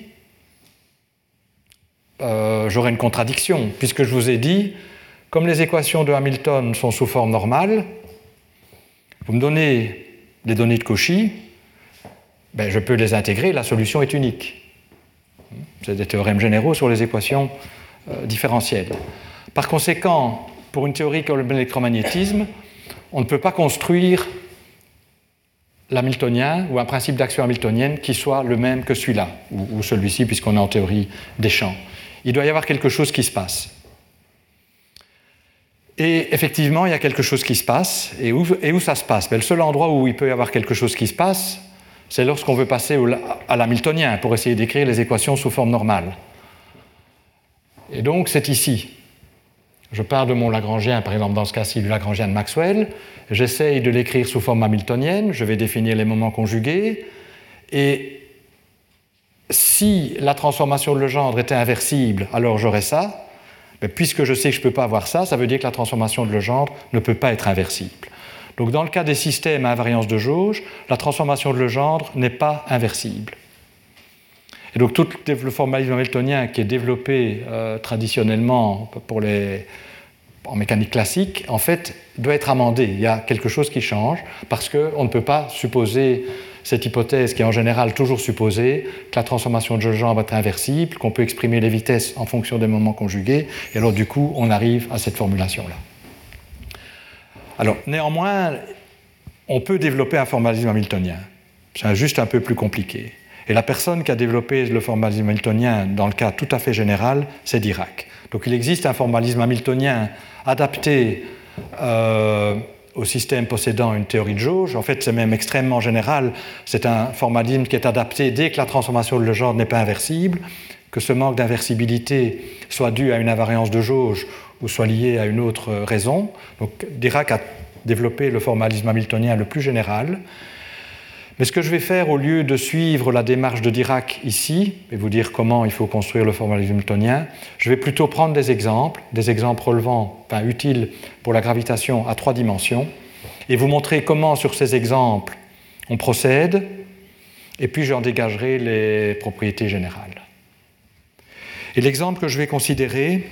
j'aurais une contradiction, puisque je vous ai dit, comme les équations de Hamilton sont sous forme normale, vous me donnez les données de Cauchy, ben, je peux les intégrer, la solution est unique. C'est des théorèmes généraux sur les équations euh, différentielles. Par conséquent, pour une théorie comme l'électromagnétisme, on ne peut pas construire l'hamiltonien ou un principe d'action hamiltonienne qui soit le même que celui-là, ou, celui-ci, puisqu'on est en théorie des champs. Il doit y avoir quelque chose qui se passe. Et effectivement, il y a quelque chose qui se passe. Et où, ça se passe? Ben, Le seul endroit où il peut y avoir quelque chose qui se passe, c'est lorsqu'on veut passer à l'hamiltonien pour essayer d'écrire les équations sous forme normale. Et donc, c'est ici. Je pars de mon Lagrangien, par exemple dans ce cas-ci du Lagrangien de Maxwell, j'essaye de l'écrire sous forme hamiltonienne, je vais définir les moments conjugués, et si la transformation de Legendre était inversible, alors j'aurais ça, puisque je sais que je ne peux pas avoir ça, ça veut dire que la transformation de Legendre ne peut pas être inversible. Donc dans le cas des systèmes à invariance de jauge, la transformation de Legendre n'est pas inversible. Et donc tout le formalisme hamiltonien qui est développé euh, traditionnellement pour les, en mécanique classique, en fait, doit être amendé. Il y a quelque chose qui change parce qu'on ne peut pas supposer cette hypothèse qui est en général toujours supposée, que la transformation de va être inversible, qu'on peut exprimer les vitesses en fonction des moments conjugués, et alors du coup on arrive à cette formulation-là. Alors néanmoins, on peut développer un formalisme hamiltonien. C'est juste un peu plus compliqué. Et la personne qui a développé le formalisme hamiltonien dans le cas tout à fait général, c'est Dirac. Donc il existe un formalisme hamiltonien adapté euh, au système possédant une théorie de jauge. En fait, c'est même extrêmement général. C'est un formalisme qui est adapté dès que la transformation de Legendre n'est pas inversible, que ce manque d'inversibilité soit dû à une invariance de jauge ou soit lié à une autre raison. Donc Dirac a développé le formalisme hamiltonien le plus général. Mais ce que je vais faire, au lieu de suivre la démarche de Dirac ici, et vous dire comment il faut construire le formalisme hamiltonien, je vais plutôt prendre des exemples, des exemples relevant, enfin utiles pour la gravitation à trois dimensions, et vous montrer comment, sur ces exemples, on procède, et puis j'en dégagerai les propriétés générales. Et l'exemple que je vais considérer,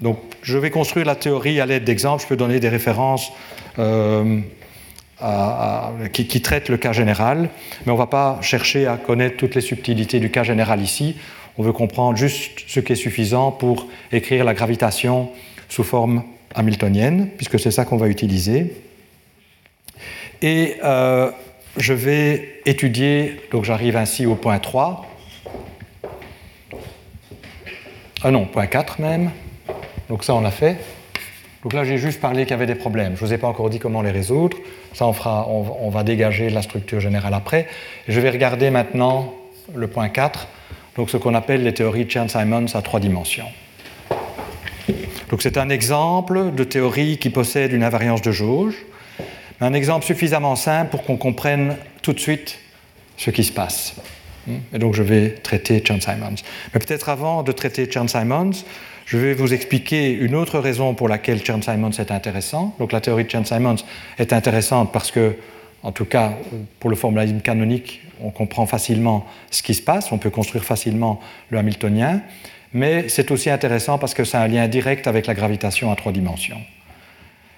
donc je vais construire la théorie à l'aide d'exemples, je peux donner des références. Euh, qui, traite le cas général, mais on ne va pas chercher à connaître toutes les subtilités du cas général ici. On veut comprendre juste ce qui est suffisant pour écrire la gravitation sous forme hamiltonienne, puisque c'est ça qu'on va utiliser. Et euh, je vais étudier, donc j'arrive ainsi au point 3. Ah non, point 4 même. Donc ça, on l'a fait. Donc là, j'ai juste parlé qu'il y avait des problèmes. Je ne vous ai pas encore dit comment les résoudre. Ça, on, fera, on, va dégager la structure générale après. Je vais regarder maintenant le point 4, donc ce qu'on appelle les théories de Chern-Simons à trois dimensions. Donc c'est un exemple de théorie qui possède une invariance de jauge, un exemple suffisamment simple pour qu'on comprenne tout de suite ce qui se passe. Et donc je vais traiter Chern-Simons. Mais peut-être avant de traiter Chern-Simons, je vais vous expliquer une autre raison pour laquelle Chern-Simons est intéressant. La théorie de Chern-Simons est intéressante parce que, en tout cas, pour le formalisme canonique, on comprend facilement ce qui se passe, on peut construire facilement le hamiltonien, mais c'est aussi intéressant parce que c'est un lien direct avec la gravitation à trois dimensions.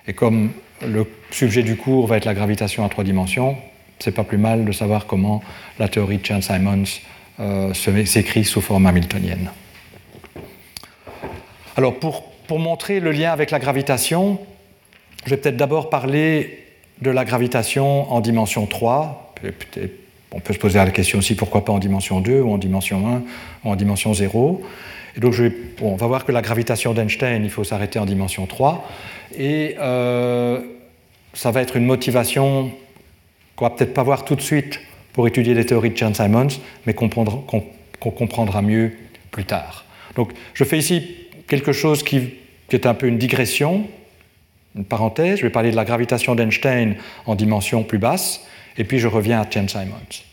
Et comme le sujet du cours va être la gravitation à trois dimensions, c'est pas plus mal de savoir comment la théorie de Chern-Simons euh, s'écrit sous forme hamiltonienne. Alors pour, montrer le lien avec la gravitation, je vais peut-être d'abord parler de la gravitation en dimension 3. On peut se poser la question aussi pourquoi pas en dimension 2 ou en dimension 1 ou en dimension 0. Et donc on va voir que la gravitation d'Einstein, il faut s'arrêter en dimension 3. Et euh, ça va être une motivation qu'on va peut-être pas voir tout de suite pour étudier les théories de Chern-Simons, mais qu'on comprendra mieux plus tard. Donc je fais ici quelque chose qui, est un peu une digression, une parenthèse. Je vais parler de la gravitation d'Einstein en dimension plus basse, et puis je reviens à Chern-Simons.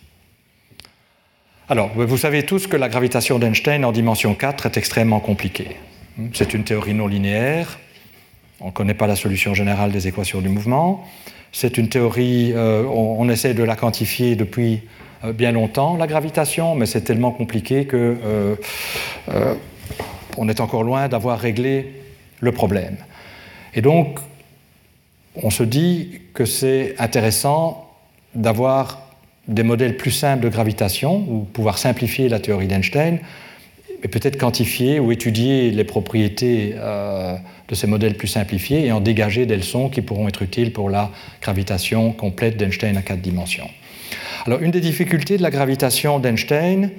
Alors, vous savez tous que la gravitation d'Einstein en dimension 4 est extrêmement compliquée. C'est une théorie non linéaire. On ne connaît pas la solution générale des équations du mouvement. C'est une théorie, euh, on, essaie de la quantifier depuis euh, bien longtemps, la gravitation, mais c'est tellement compliqué que euh, on est encore loin d'avoir réglé le problème. Et donc, on se dit que c'est intéressant d'avoir des modèles plus simples de gravitation, ou pouvoir simplifier la théorie d'Einstein, et peut-être quantifier ou étudier les propriétés euh, de ces modèles plus simplifiés et en dégager des leçons qui pourront être utiles pour la gravitation complète d'Einstein à quatre dimensions. Alors, une des difficultés de la gravitation d'Einstein,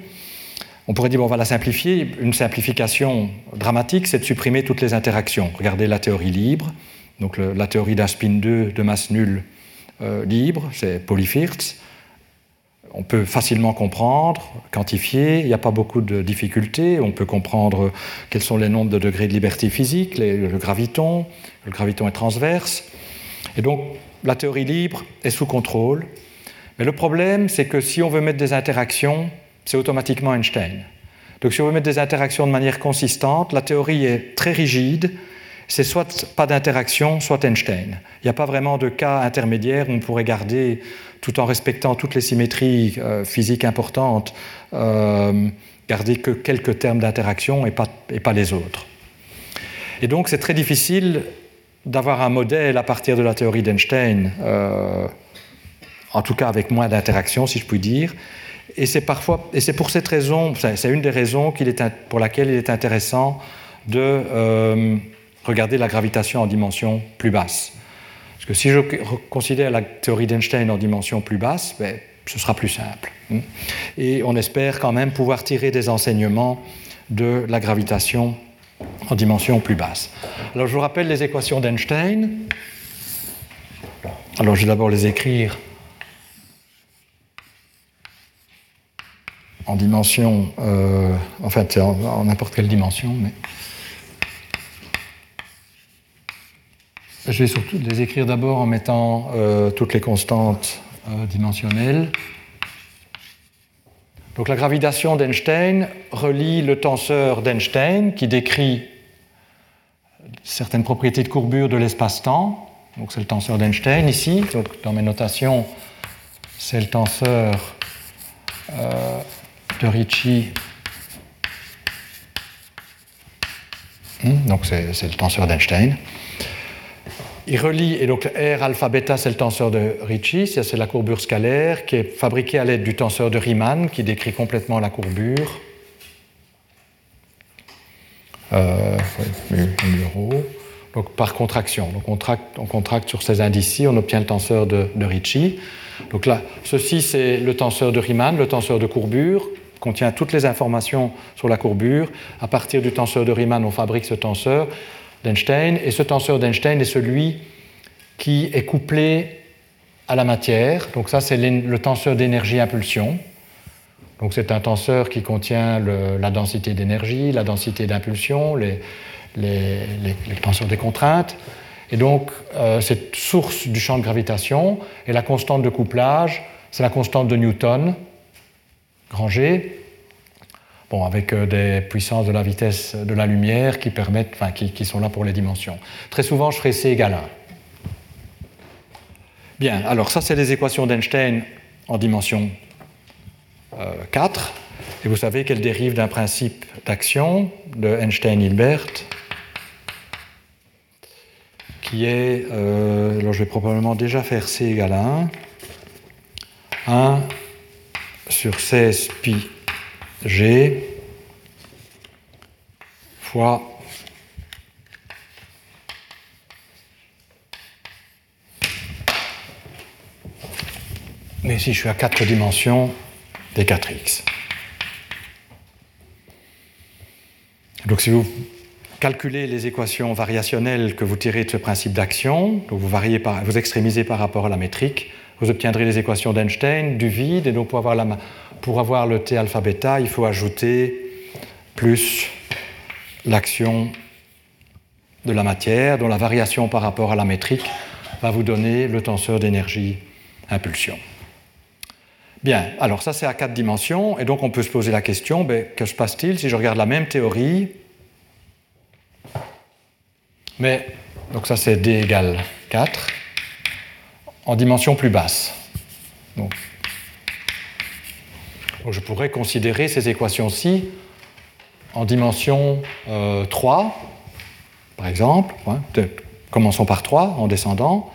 on pourrait dire, bon, on va la simplifier. Une simplification dramatique, c'est de supprimer toutes les interactions. Regardez la théorie libre, donc la théorie d'un spin 2 de masse nulle euh, libre, c'est Polyfirth on peut facilement comprendre, quantifier, il n'y a pas beaucoup de difficultés, on peut comprendre quels sont les nombres de degrés de liberté physique, le graviton, le graviton est transverse. Et donc la théorie libre est sous contrôle. Mais le problème, c'est que si on veut mettre des interactions, c'est automatiquement Einstein. Donc si on veut mettre des interactions de manière consistante, la théorie est très rigide, c'est soit pas d'interaction, soit Einstein. Il n'y a pas vraiment de cas intermédiaire où on pourrait garder tout en respectant toutes les symétries euh, physiques importantes, euh, garder que quelques termes d'interaction et pas, les autres. Et donc c'est très difficile d'avoir un modèle à partir de la théorie d'Einstein, euh, en tout cas avec moins d'interactions, si je puis dire. Et c'est parfois, et c'est pour cette raison, c'est une des raisons pour laquelle il est intéressant de regarder la gravitation en dimension plus basse que si je considère la théorie d'Einstein en dimension plus basse, ben, ce sera plus simple. Hein. Et on espère quand même pouvoir tirer des enseignements de la gravitation en dimension plus basse. Alors je vous rappelle les équations d'Einstein. Alors je vais d'abord les écrire en dimension, euh, en fait en n'importe quelle dimension, mais Je vais surtout les écrire d'abord en mettant euh, toutes les constantes euh, dimensionnelles. Donc la gravitation d'Einstein relie le tenseur d'Einstein qui décrit certaines propriétés de courbure de l'espace-temps. Donc c'est le tenseur d'Einstein ici. dans mes notations, c'est le tenseur de Ricci. Hmm, donc c'est le tenseur d'Einstein. Il relie, et donc R alpha beta, c'est le tenseur de Ricci, c'est la courbure scalaire qui est fabriquée à l'aide du tenseur de Riemann qui décrit complètement la courbure. Euh, donc par contraction. Donc on, on, contracte sur ces indices-ci, on obtient le tenseur de, de Ricci. Donc là, ceci c'est le tenseur de Riemann, le tenseur de courbure, contient toutes les informations sur la courbure. À partir du tenseur de Riemann, on fabrique ce tenseur d'Einstein, et ce tenseur d'Einstein est celui qui est couplé à la matière. Donc ça, c'est le tenseur d'énergie-impulsion. Donc c'est un tenseur qui contient la densité d'énergie, la densité d'impulsion, les, tenseurs des contraintes. Et donc, euh, c'est source du champ de gravitation. Et la constante de couplage, c'est la constante de Newton, grand G, bon, avec euh, des puissances de la vitesse de la lumière qui, permettent, enfin, qui, sont là pour les dimensions. Très souvent, je ferai C égale 1. Bien, alors ça, c'est les équations d'Einstein en dimension 4. Euh, Et vous savez qu'elles dérivent d'un principe d'action de Einstein-Hilbert qui est, euh, alors je vais probablement déjà faire C égale 1, 1 sur 16 pi G fois mais ici je suis à 4 dimensions des 4x. Donc si vous calculez les équations variationnelles que vous tirez de ce principe d'action, vous extrémisez par rapport à la métrique, vous obtiendrez les équations d'Einstein, du vide, et donc pour avoir, le T alpha bêta, il faut ajouter plus l'action de la matière, dont la variation par rapport à la métrique va vous donner le tenseur d'énergie impulsion. Bien, alors ça c'est à quatre dimensions, et donc on peut se poser la question, ben, que se passe-t-il si je regarde la même théorie, mais, donc ça c'est d égale 4, en dimension plus basse. Donc, je pourrais considérer ces équations-ci en dimension 3, euh, par exemple. Hein, commençons par 3 en descendant.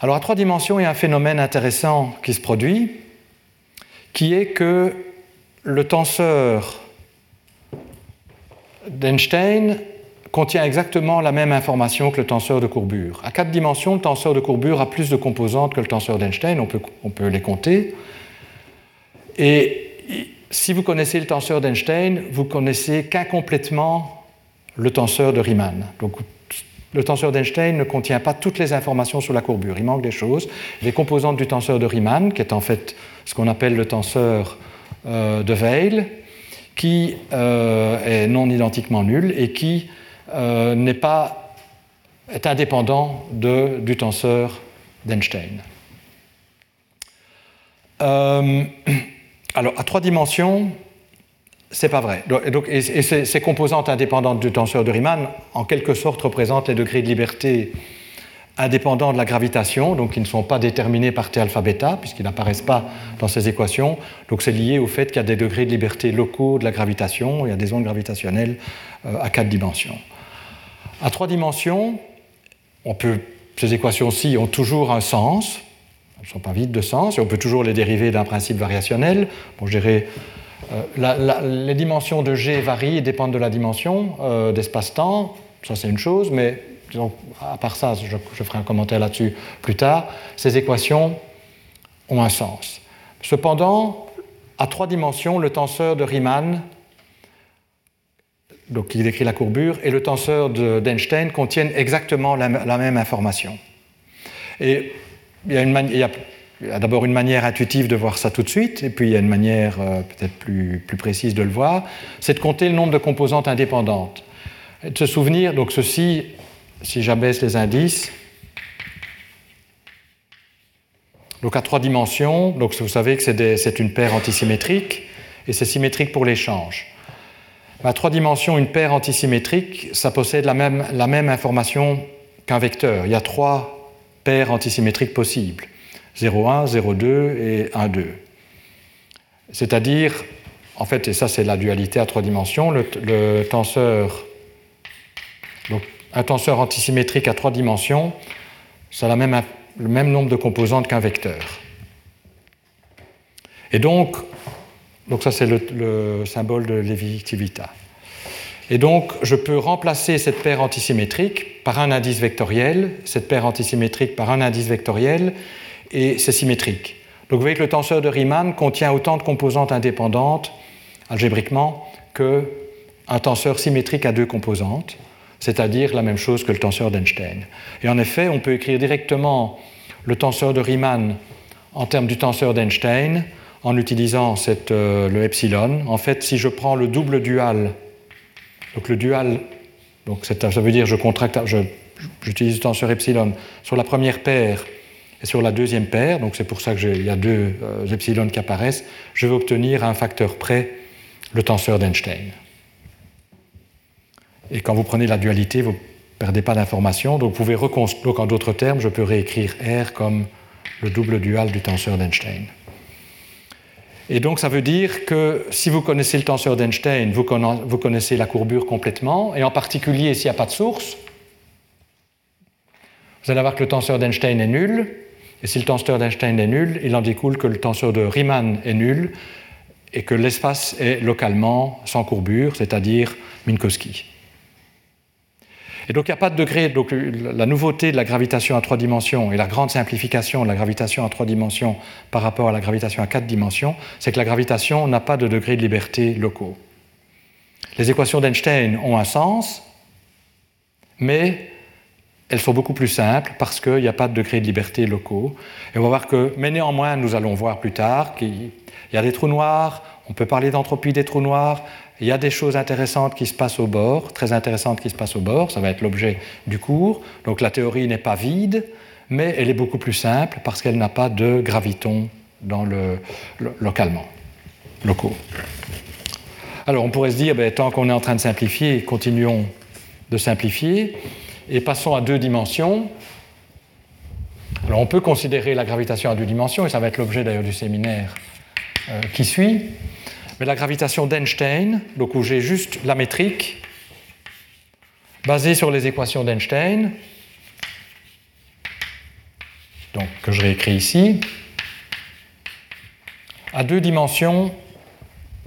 Alors à trois dimensions, il y a un phénomène intéressant qui se produit, qui est que le tenseur d'Einstein contient exactement la même information que le tenseur de courbure. À quatre dimensions, le tenseur de courbure a plus de composantes que le tenseur d'Einstein, on peut, les compter. Et si vous connaissez le tenseur d'Einstein, vous connaissez qu'incomplètement le tenseur de Riemann. Donc, le tenseur d'Einstein ne contient pas toutes les informations sur la courbure. Il manque des choses. Les composantes du tenseur de Riemann, qui est en fait ce qu'on appelle le tenseur euh, de Weil, qui euh, est non identiquement nul et qui n'est pas est indépendant de, du tenseur d'Einstein. alors, à trois dimensions, c'est pas vrai. Et, ces, composantes indépendantes du tenseur de Riemann, en quelque sorte, représentent les degrés de liberté indépendants de la gravitation, donc qui ne sont pas déterminés par T alpha bêta, puisqu'ils n'apparaissent pas dans ces équations. Donc c'est lié au fait qu'il y a des degrés de liberté locaux de la gravitation, il y a des ondes gravitationnelles euh, à quatre dimensions. À trois dimensions, ces équations-ci ont toujours un sens, elles ne sont pas vides de sens, et on peut toujours les dériver d'un principe variationnel. Bon, je euh, les dimensions de G varient et dépendent de la dimension euh, d'espace-temps, ça c'est une chose, mais à part ça, je, ferai un commentaire là-dessus plus tard, ces équations ont un sens. Cependant, à trois dimensions, le tenseur de Riemann, donc qui décrit la courbure, et le tenseur d'Einstein contiennent exactement la, même information. Et il y a, d'abord une manière intuitive de voir ça tout de suite, et puis il y a une manière euh, peut-être plus, plus, précise de le voir, c'est de compter le nombre de composantes indépendantes. De se souvenir, donc ceci, si j'abaisse les indices, donc à trois dimensions, donc vous savez que c'est une paire antisymétrique, et c'est symétrique pour l'échange. À trois dimensions, une paire antisymétrique, ça possède la même, la information qu'un vecteur. Il y a trois paires antisymétriques possibles. 0,1, 0,2 et 1,2. C'est-à-dire, en fait, et ça c'est la dualité à trois dimensions, le, tenseur, donc un tenseur antisymétrique à trois dimensions, ça a même, le même nombre de composantes qu'un vecteur. Et donc, donc ça c'est le, le, symbole de Levi-Civita. Et donc, je peux remplacer cette paire antisymétrique par un indice vectoriel, cette paire antisymétrique par un indice vectoriel, et c'est symétrique. Donc vous voyez que le tenseur de Riemann contient autant de composantes indépendantes algébriquement qu'un tenseur symétrique à deux composantes, c'est-à-dire la même chose que le tenseur d'Einstein. Et en effet, on peut écrire directement le tenseur de Riemann en termes du tenseur d'Einstein en utilisant euh, le epsilon. En fait, si je prends le double dual, donc le dual, donc ça veut dire je contracte, j'utilise le tenseur epsilon sur la première paire et sur la deuxième paire, donc c'est pour ça qu'il y a deux euh, epsilon qui apparaissent, je vais obtenir à un facteur près le tenseur d'Einstein. Et quand vous prenez la dualité, vous ne perdez pas d'information, donc vous pouvez reconstruire, donc en d'autres termes, je peux réécrire R comme le double dual du tenseur d'Einstein. Et donc ça veut dire que si vous connaissez le tenseur d'Einstein, vous connaissez la courbure complètement, et en particulier s'il n'y a pas de source, vous allez voir que le tenseur d'Einstein est nul, et si le tenseur d'Einstein est nul, il en découle que le tenseur de Riemann est nul et que l'espace est localement sans courbure, c'est-à-dire Minkowski. Et donc il n'y a pas de degré. Donc la nouveauté de la gravitation à trois dimensions et la grande simplification de la gravitation à trois dimensions par rapport à la gravitation à quatre dimensions, c'est que la gravitation n'a pas de degré de liberté locaux. Les équations d'Einstein ont un sens, mais elles sont beaucoup plus simples parce qu'il n'y a pas de degré de liberté locaux. Et on va voir que, mais néanmoins, nous allons voir plus tard qu'il y a des trous noirs, on peut parler d'entropie des trous noirs, il y a des choses intéressantes qui se passent au bord, très intéressantes qui se passent au bord, ça va être l'objet du cours. Donc la théorie n'est pas vide, mais elle est beaucoup plus simple parce qu'elle n'a pas de gravitons dans le, localement, locaux. Alors on pourrait se dire, ben, tant qu'on est en train de simplifier, continuons de simplifier et passons à deux dimensions. Alors on peut considérer la gravitation à deux dimensions, et ça va être l'objet d'ailleurs du séminaire euh, qui suit. Mais la gravitation d'Einstein, donc où j'ai juste la métrique, basée sur les équations d'Einstein, donc, que je réécris ici, à deux dimensions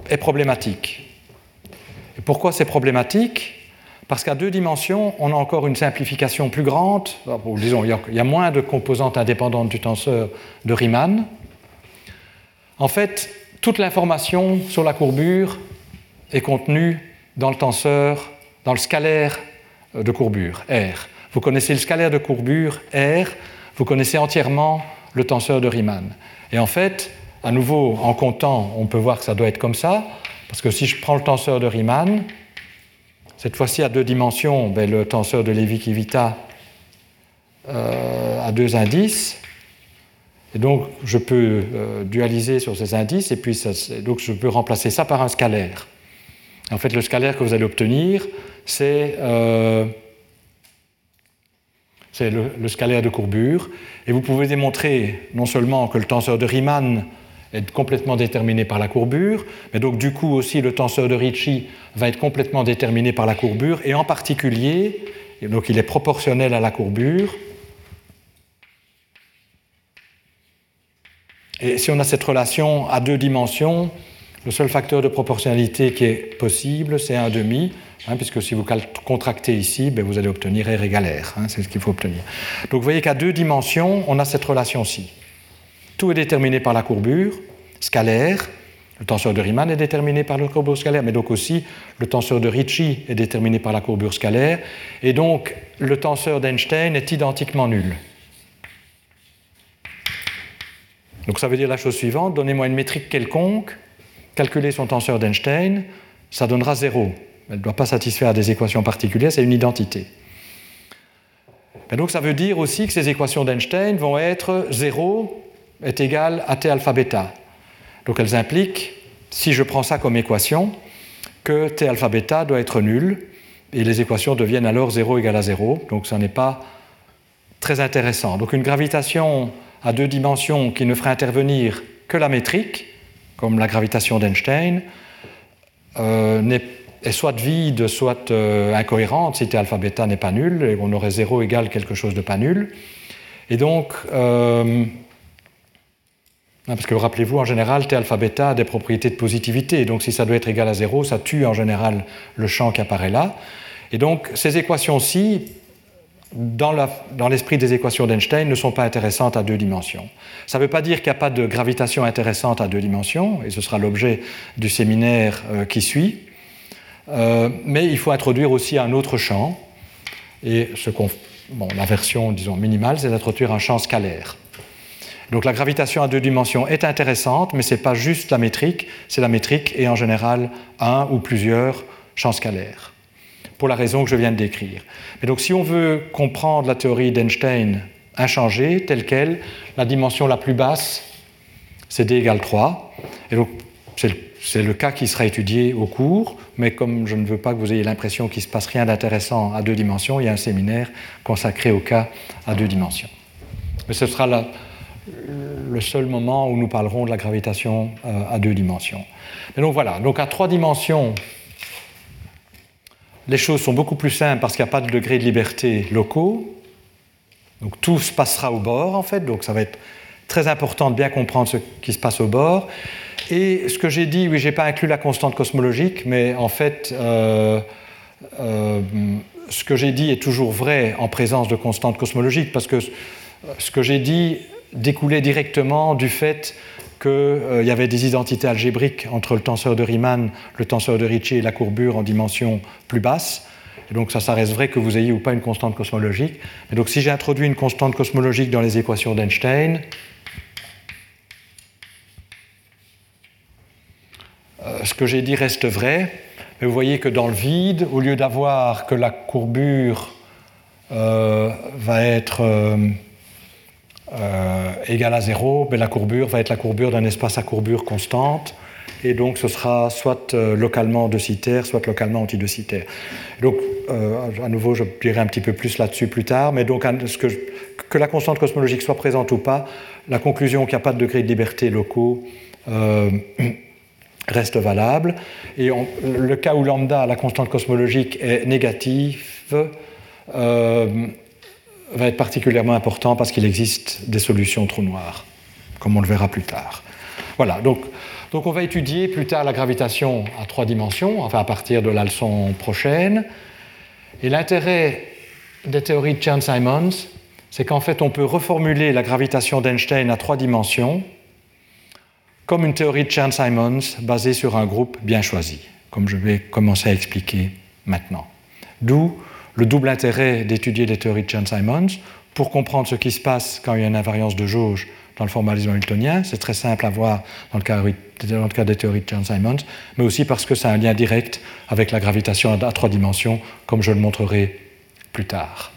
est problématique. Et pourquoi c'est problématique? Parce qu'à deux dimensions, on a encore une simplification plus grande. disons, il y a moins de composantes indépendantes du tenseur de Riemann. En fait, toute l'information sur la courbure est contenue dans le tenseur, dans le scalaire de courbure, R. Vous connaissez le scalaire de courbure, R, vous connaissez entièrement le tenseur de Riemann. Et en fait, à nouveau, en comptant, on peut voir que ça doit être comme ça, parce que si je prends le tenseur de Riemann, cette fois-ci à deux dimensions, ben, le tenseur de Lévy-Kivita euh, a deux indices, et donc je peux euh, dualiser sur ces indices, et puis donc je peux remplacer ça par un scalaire. En fait, le scalaire que vous allez obtenir, c'est euh, le, scalaire de courbure, et vous pouvez démontrer non seulement que le tenseur de Riemann est complètement déterminé par la courbure, mais donc du coup aussi le tenseur de Ricci va être complètement déterminé par la courbure, et en particulier, donc il est proportionnel à la courbure. Et si on a cette relation à deux dimensions, le seul facteur de proportionnalité qui est possible, c'est un demi, hein, puisque si vous contractez ici, ben, vous allez obtenir R égale R, hein, c'est ce qu'il faut obtenir. Donc vous voyez qu'à deux dimensions, on a cette relation-ci. Tout est déterminé par la courbure scalaire. Le tenseur de Riemann est déterminé par la courbure scalaire, mais donc aussi le tenseur de Ricci est déterminé par la courbure scalaire. Et donc le tenseur d'Einstein est identiquement nul. Donc ça veut dire la chose suivante, donnez-moi une métrique quelconque, calculez son tenseur d'Einstein, ça donnera zéro. Elle ne doit pas satisfaire des équations particulières, c'est une identité. Et donc ça veut dire aussi que ces équations d'Einstein vont être zéro est égal à t alpha bêta. Donc elles impliquent, si je prends ça comme équation, que t alpha bêta doit être nul, et les équations deviennent alors 0 égale à 0, donc ça n'est pas très intéressant. Donc une gravitation à deux dimensions qui ne ferait intervenir que la métrique, comme la gravitation d'Einstein, euh, est soit vide, soit euh, incohérente si t alpha bêta n'est pas nul, et on aurait 0 égale quelque chose de pas nul. Et donc, euh, parce que rappelez-vous, en général, T alpha bêta a des propriétés de positivité. Donc si ça doit être égal à 0, ça tue en général le champ qui apparaît là. Et donc ces équations-ci, dans l'esprit des équations d'Einstein, ne sont pas intéressantes à deux dimensions. Ça ne veut pas dire qu'il n'y a pas de gravitation intéressante à deux dimensions, et ce sera l'objet du séminaire euh, qui suit. Euh, mais il faut introduire aussi un autre champ. Et ce la version, disons, minimale, c'est d'introduire un champ scalaire. Donc la gravitation à deux dimensions est intéressante, mais ce n'est pas juste la métrique, c'est la métrique et en général un ou plusieurs champs scalaires, pour la raison que je viens de décrire. Mais donc si on veut comprendre la théorie d'Einstein inchangée, telle qu'elle, la dimension la plus basse, c'est d égale 3. Et donc c'est le cas qui sera étudié au cours, mais comme je ne veux pas que vous ayez l'impression qu'il ne se passe rien d'intéressant à deux dimensions, il y a un séminaire consacré au cas à deux dimensions. Mais ce sera le seul moment où nous parlerons de la gravitation euh, à deux dimensions. Et donc voilà, donc à trois dimensions, les choses sont beaucoup plus simples parce qu'il n'y a pas de degré de liberté locaux. Donc tout se passera au bord en fait, donc ça va être très important de bien comprendre ce qui se passe au bord. Et ce que j'ai dit, oui, je n'ai pas inclus la constante cosmologique, mais en fait, euh, euh, ce que j'ai dit est toujours vrai en présence de constantes cosmologiques, parce que ce que j'ai dit découlait directement du fait qu'il euh, y avait des identités algébriques entre le tenseur de Riemann, le tenseur de Ricci et la courbure en dimension plus basse. Et donc ça, ça reste vrai que vous ayez ou pas une constante cosmologique. Et donc si j'ai introduit une constante cosmologique dans les équations d'Einstein, euh, ce que j'ai dit reste vrai. Mais vous voyez que dans le vide, au lieu d'avoir que la courbure euh, va être euh, égale à 0, mais la courbure va être la courbure d'un espace à courbure constante, et donc ce sera soit euh, localement de-citaire, soit localement anti-de-citaire. Donc, euh, à nouveau, je dirai un petit peu plus là-dessus plus tard, mais donc que, que, la constante cosmologique soit présente ou pas, la conclusion qu'il n'y a pas de degré de liberté locaux reste valable. Et le cas où lambda, la constante cosmologique, est négative, va être particulièrement important parce qu'il existe des solutions trous noirs, comme on le verra plus tard. Voilà, donc, donc on va étudier plus tard la gravitation à trois dimensions, enfin à partir de la leçon prochaine. Et l'intérêt des théories de Chern-Simons, c'est qu'en fait on peut reformuler la gravitation d'Einstein à trois dimensions comme une théorie de Chern-Simons basée sur un groupe bien choisi, comme je vais commencer à expliquer maintenant. D'où le double intérêt d'étudier les théories de Chern-Simons pour comprendre ce qui se passe quand il y a une invariance de jauge dans le formalisme hamiltonien. C'est très simple à voir dans le, cas, des théories de Chern-Simons, mais aussi parce que ça a un lien direct avec la gravitation à trois dimensions, comme je le montrerai plus tard.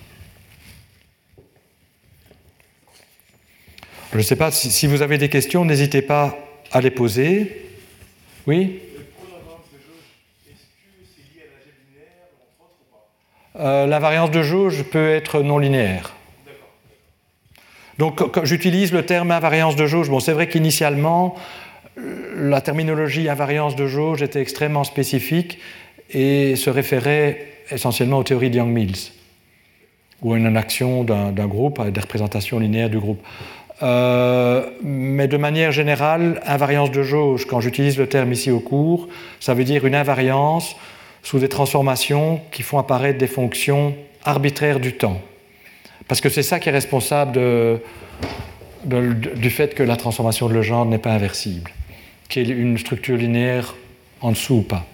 Je ne sais pas si vous avez des questions, n'hésitez pas à les poser. Oui? Euh, L'invariance de jauge peut être non linéaire. Donc j'utilise le terme invariance de jauge. Bon, c'est vrai qu'initialement, la terminologie invariance de jauge était extrêmement spécifique et se référait essentiellement aux théories de Young-Mills, ou à une action d'un groupe, à des représentations linéaires du groupe. Euh, mais de manière générale, invariance de jauge, quand j'utilise le terme ici au cours, ça veut dire une invariance sous des transformations qui font apparaître des fonctions arbitraires du temps. Parce que c'est ça qui est responsable du fait que la transformation de Legendre n'est pas inversible, qui est une structure linéaire en dessous ou pas.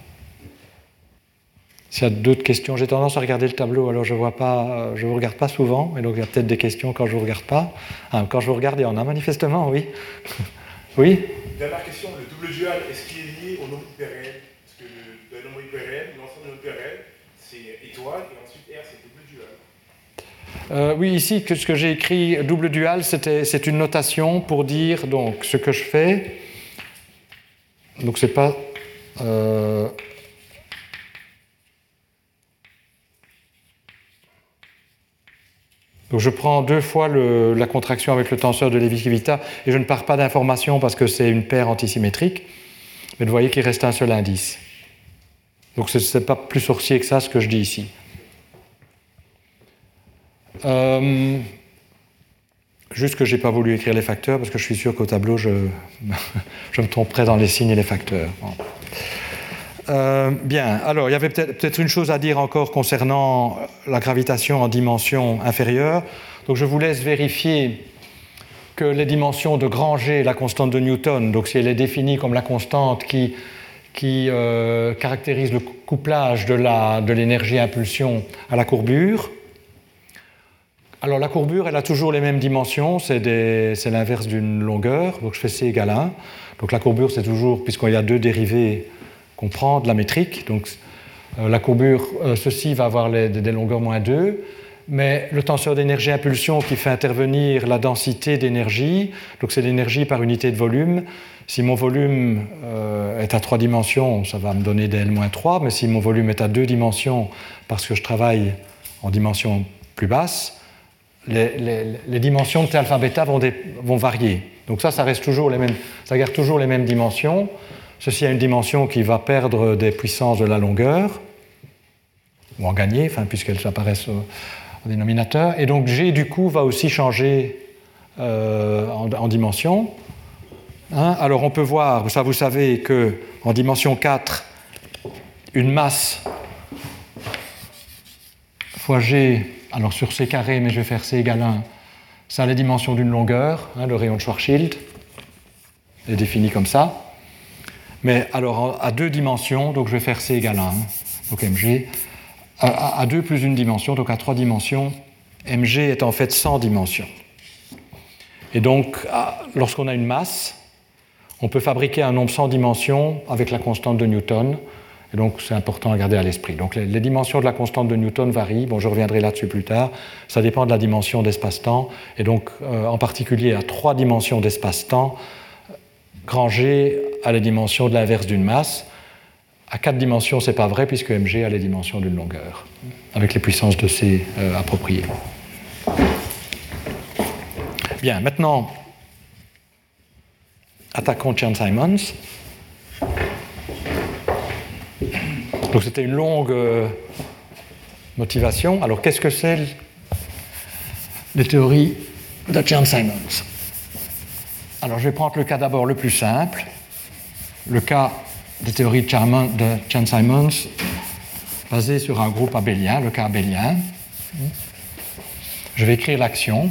S'il y a d'autres questions, j'ai tendance à regarder le tableau, alors je ne euh, vous regarde pas souvent, et donc il y a peut-être des questions quand je ne vous regarde pas. Ah, quand je vous regarde, il y en a manifestement, oui. oui? Dernière question, le double dual, est-ce qu'il est lié au nombre hyperréel Parce le nombre hyperréel, l'ensemble de c'est étoile, et ensuite R, c'est double dual. Euh, oui, ici, ce que j'ai écrit double dual, c'est une notation pour dire donc ce que je fais. Donc c'est pas. Euh, Donc je prends deux fois la contraction avec le tenseur de Levi-Civita et je ne pars pas d'information parce que c'est une paire antisymétrique, mais vous voyez qu'il reste un seul indice. Donc ce n'est pas plus sorcier que ça ce que je dis ici. Euh, juste que je n'ai pas voulu écrire les facteurs parce que je suis sûr qu'au tableau je, je, me tromperais dans les signes et les facteurs. Euh, bien, alors il y avait peut-être une chose à dire encore concernant la gravitation en dimension inférieure. Donc je vous laisse vérifier que les dimensions de Granger, la constante de Newton, donc si elle est définie comme la constante qui, euh, caractérise le couplage de l'énergie impulsion à la courbure, alors la courbure, elle a toujours les mêmes dimensions, c'est l'inverse d'une longueur, donc je fais C égale 1. Donc la courbure, c'est toujours, puisqu'il y a deux dérivés qu'on prend de la métrique. Donc euh, la courbure, euh, ceci va avoir des longueurs moins 2, mais le tenseur d'énergie-impulsion qui fait intervenir la densité d'énergie, donc c'est l'énergie par unité de volume. Si mon volume euh, est à 3 dimensions, ça va me donner des L-3, mais si mon volume est à 2 dimensions, parce que je travaille en dimension plus basse, les, dimensions de T alpha bêta vont, varier. Donc ça, ça reste toujours les mêmes, ça garde toujours les mêmes dimensions. Ceci a une dimension qui va perdre des puissances de la longueur, ou en gagner, puisqu'elles apparaissent au, dénominateur. Et donc G, du coup, va aussi changer euh, en, dimension. Hein, alors on peut voir, ça vous savez qu'en dimension 4, une masse fois G, alors sur C carré, mais je vais faire C égale 1, ça a les dimensions d'une longueur, hein, le rayon de Schwarzschild est défini comme ça. Mais alors à deux dimensions, donc je vais faire C égale 1, donc mg, à, deux plus une dimension, donc à trois dimensions, mg est en fait 100 dimensions. Et donc lorsqu'on a une masse, on peut fabriquer un nombre sans dimensions avec la constante de Newton. Et donc c'est important à garder à l'esprit. Donc les, dimensions de la constante de Newton varient, bon je reviendrai là-dessus plus tard, ça dépend de la dimension d'espace-temps, et donc euh, en particulier à trois dimensions d'espace-temps, Granger a les dimensions de l'inverse d'une masse. À quatre dimensions, ce n'est pas vrai, puisque mg a les dimensions d'une longueur, avec les puissances de C euh, appropriées. Bien, maintenant, attaquons Chern-Simons. Donc c'était une longue euh, motivation. Alors qu'est-ce que c'est les théories de Chern-Simons. Alors je vais prendre le cas d'abord le plus simple, le cas des théories de Chern-Simons basé sur un groupe abélien, le cas abélien. Je vais écrire l'action,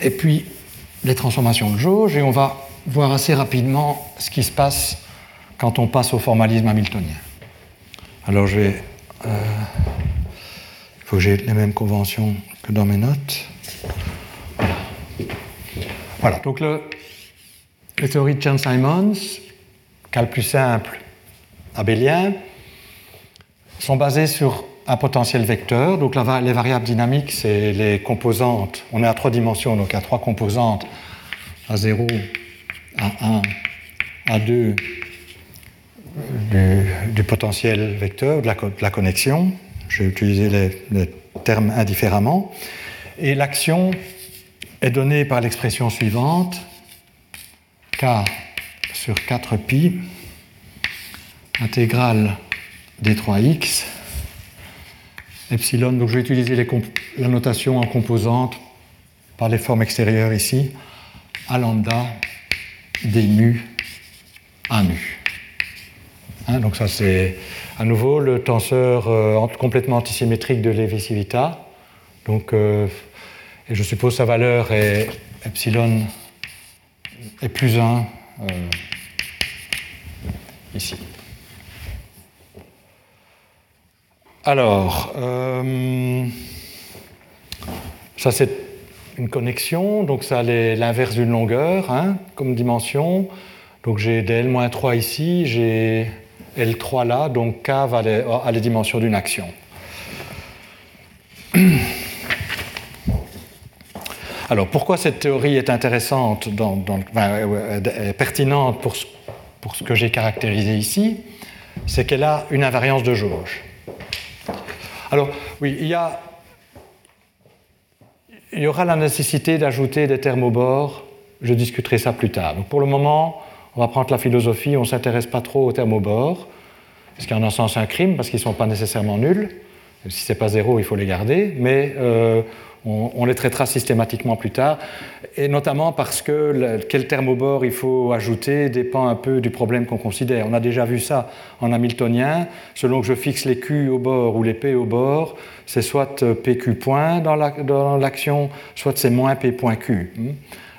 et puis les transformations de jauge, et on va voir assez rapidement ce qui se passe quand on passe au formalisme hamiltonien. Alors je vais... Euh, il faut que j'ai les mêmes conventions que dans mes notes. Voilà, donc le, les théories de Chern-Simons, cas le plus simple, abélien, sont basées sur un potentiel vecteur. Donc les variables dynamiques, c'est les composantes. On est à trois dimensions, donc à trois composantes, à 0, à 1, à 2 du, potentiel vecteur, de la, connexion. Je vais utiliser les, termes indifféremment. Et l'action est donnée par l'expression suivante, k sur 4pi, intégrale d 3x, donc je vais utiliser la notation en composante par les formes extérieures ici, a lambda d mu a nu. Hein, donc ça c'est à nouveau le tenseur euh, complètement antisymétrique de Levi-Civita. Donc, euh, et je suppose sa valeur est epsilon est plus 1 euh, ici. Alors, euh, ça c'est une connexion, donc ça l'inverse d'une longueur hein, comme dimension. Donc j'ai des L-3 ici, j'ai L3 là, donc K va à les dimensions d'une action. Alors pourquoi cette théorie est intéressante, pertinente pour pour ce que j'ai caractérisé ici? C'est qu'elle a une invariance de jauge. Alors, oui, il y, aura la nécessité d'ajouter des thermobores. Je discuterai ça plus tard. Donc, pour le moment, on va prendre la philosophie, on ne s'intéresse pas trop aux thermobores, ce qui est en un sens un crime, parce qu'ils ne sont pas nécessairement nuls. Si ce n'est pas zéro, il faut les garder, mais euh, on, les traitera systématiquement plus tard, et notamment parce que quel thermobore il faut ajouter dépend un peu du problème qu'on considère. On a déjà vu ça en hamiltonien. Selon que je fixe les Q au bord ou les P au bord, c'est soit PQ point dans l'action, soit c'est moins P point Q.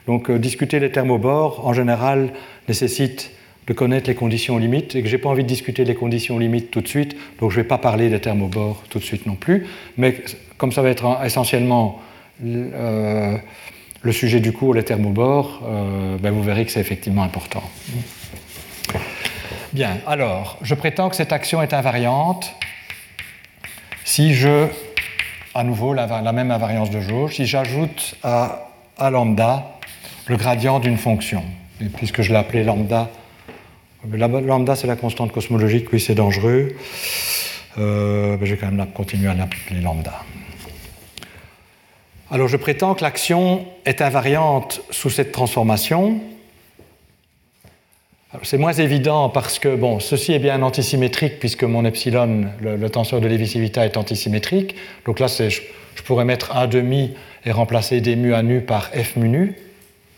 Donc euh, discuter les thermobores, en général, nécessite de connaître les conditions limites et que je n'ai pas envie de discuter les conditions limites tout de suite, donc je ne vais pas parler des thermobores tout de suite non plus. Mais comme ça va être essentiellement euh, le sujet du cours, les thermobores, euh, ben vous verrez que c'est effectivement important. Bien, alors, je prétends que cette action est invariante si je, à nouveau, la, même invariance de jauge, si j'ajoute à, à, lambda le gradient d'une fonction. Puisque je l'ai appelé lambda, lambda c'est la constante cosmologique, oui c'est dangereux, euh, ben, je vais quand même continuer à l'appeler lambda. Alors je prétends que l'action est invariante sous cette transformation. C'est moins évident parce que bon, ceci est bien antisymétrique puisque mon epsilon, le, tenseur de Levi-Civita est antisymétrique. Donc là, je, pourrais mettre un demi et remplacer d mu à nu par f mu nu,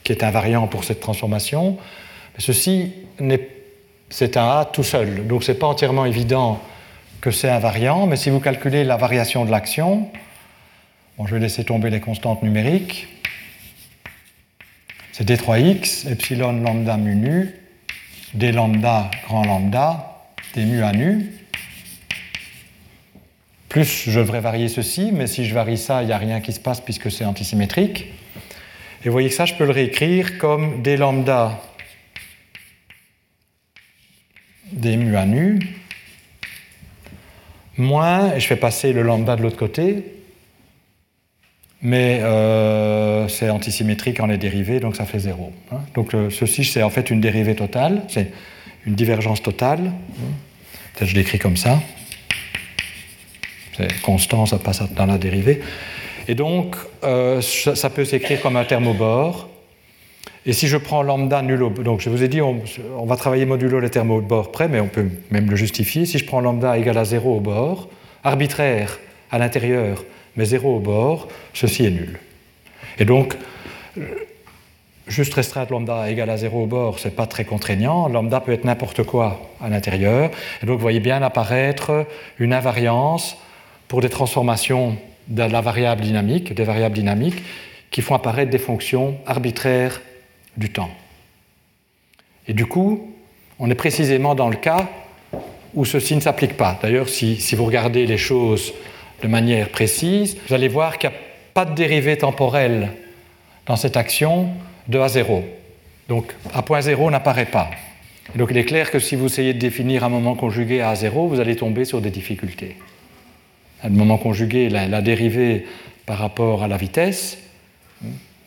qui est invariant pour cette transformation. Mais ceci, c'est un A tout seul. Donc ce n'est pas entièrement évident que c'est invariant, mais si vous calculez la variation de l'action, je vais laisser tomber les constantes numériques. C'est d3x, epsilon lambda mu nu, d lambda grand lambda, d mu à nu. Plus je devrais varier ceci, mais si je varie ça, il n'y a rien qui se passe puisque c'est antisymétrique. Et vous voyez que ça, je peux le réécrire comme d lambda d mu à nu, moins, et je fais passer le lambda de l'autre côté, mais euh, c'est antisymétrique en les dérivés, donc ça fait zéro. Hein. Donc ceci, c'est en fait une dérivée totale, c'est une divergence totale. Peut-être je l'écris comme ça. C'est constant, ça passe dans la dérivée. Et donc, euh, ça, peut s'écrire comme un thermobore. Et si je prends lambda nul au donc je vous ai dit, on, va travailler modulo les thermobores près, mais on peut même le justifier. Si je prends lambda égal à 0 au bord, arbitraire à l'intérieur, mais 0 au bord, ceci est nul. Et donc, juste restreindre lambda égale à 0 au bord, ce n'est pas très contraignant. Lambda peut être n'importe quoi à l'intérieur. Et donc, vous voyez bien apparaître une invariance pour des transformations de la variable dynamique, des variables dynamiques, qui font apparaître des fonctions arbitraires du temps. Et du coup, on est précisément dans le cas où ceci ne s'applique pas. D'ailleurs, si, vous regardez les choses de manière précise, vous allez voir qu'il n'y a pas de dérivée temporelle dans cette action de à 0. Donc, à point 0 n'apparaît pas. donc, il est clair que si vous essayez de définir un moment conjugué à 0, vous allez tomber sur des difficultés. Un moment conjugué, la, la dérivée par rapport à la vitesse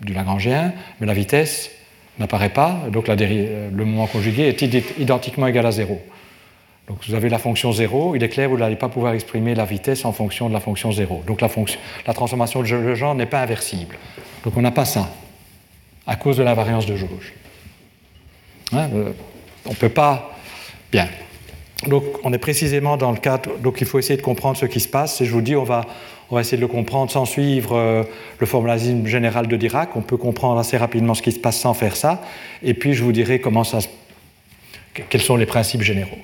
du Lagrangien, mais la vitesse n'apparaît pas, donc le moment conjugué est identiquement égal à 0. Donc vous avez la fonction 0, il est clair vous n'allez pas pouvoir exprimer la vitesse en fonction de la fonction 0. Donc la transformation de Legendre n'est pas inversible. Donc on n'a pas ça, à cause de l'invariance de jauge. Hein, euh, on ne peut pas... Bien. Donc on est précisément dans le cadre... Donc il faut essayer de comprendre ce qui se passe. Et je vous dis, on va, on va essayer de le comprendre sans suivre euh, le formalisme général de Dirac. On peut comprendre assez rapidement ce qui se passe sans faire ça. Et puis je vous dirai comment ça quels sont les principes généraux.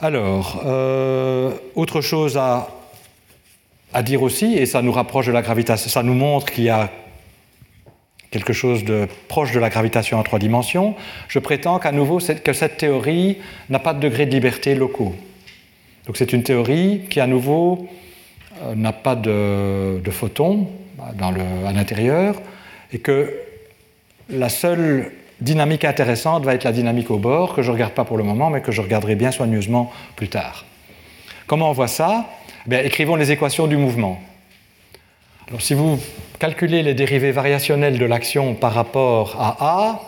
Alors, euh, autre chose à, à, dire aussi, et ça nous rapproche de la gravitation, ça nous montre qu'il y a quelque chose de proche de la gravitation en trois dimensions. Je prétends qu'à nouveau que cette théorie n'a pas de degré de liberté locaux. Donc c'est une théorie qui à nouveau euh, n'a pas de, photons à l'intérieur et que la seule dynamique intéressante va être la dynamique au bord, que je ne regarde pas pour le moment, mais que je regarderai bien soigneusement plus tard. Comment on voit ça? Eh Écrivons les équations du mouvement. Alors, si vous calculez les dérivées variationnelles de l'action par rapport à A,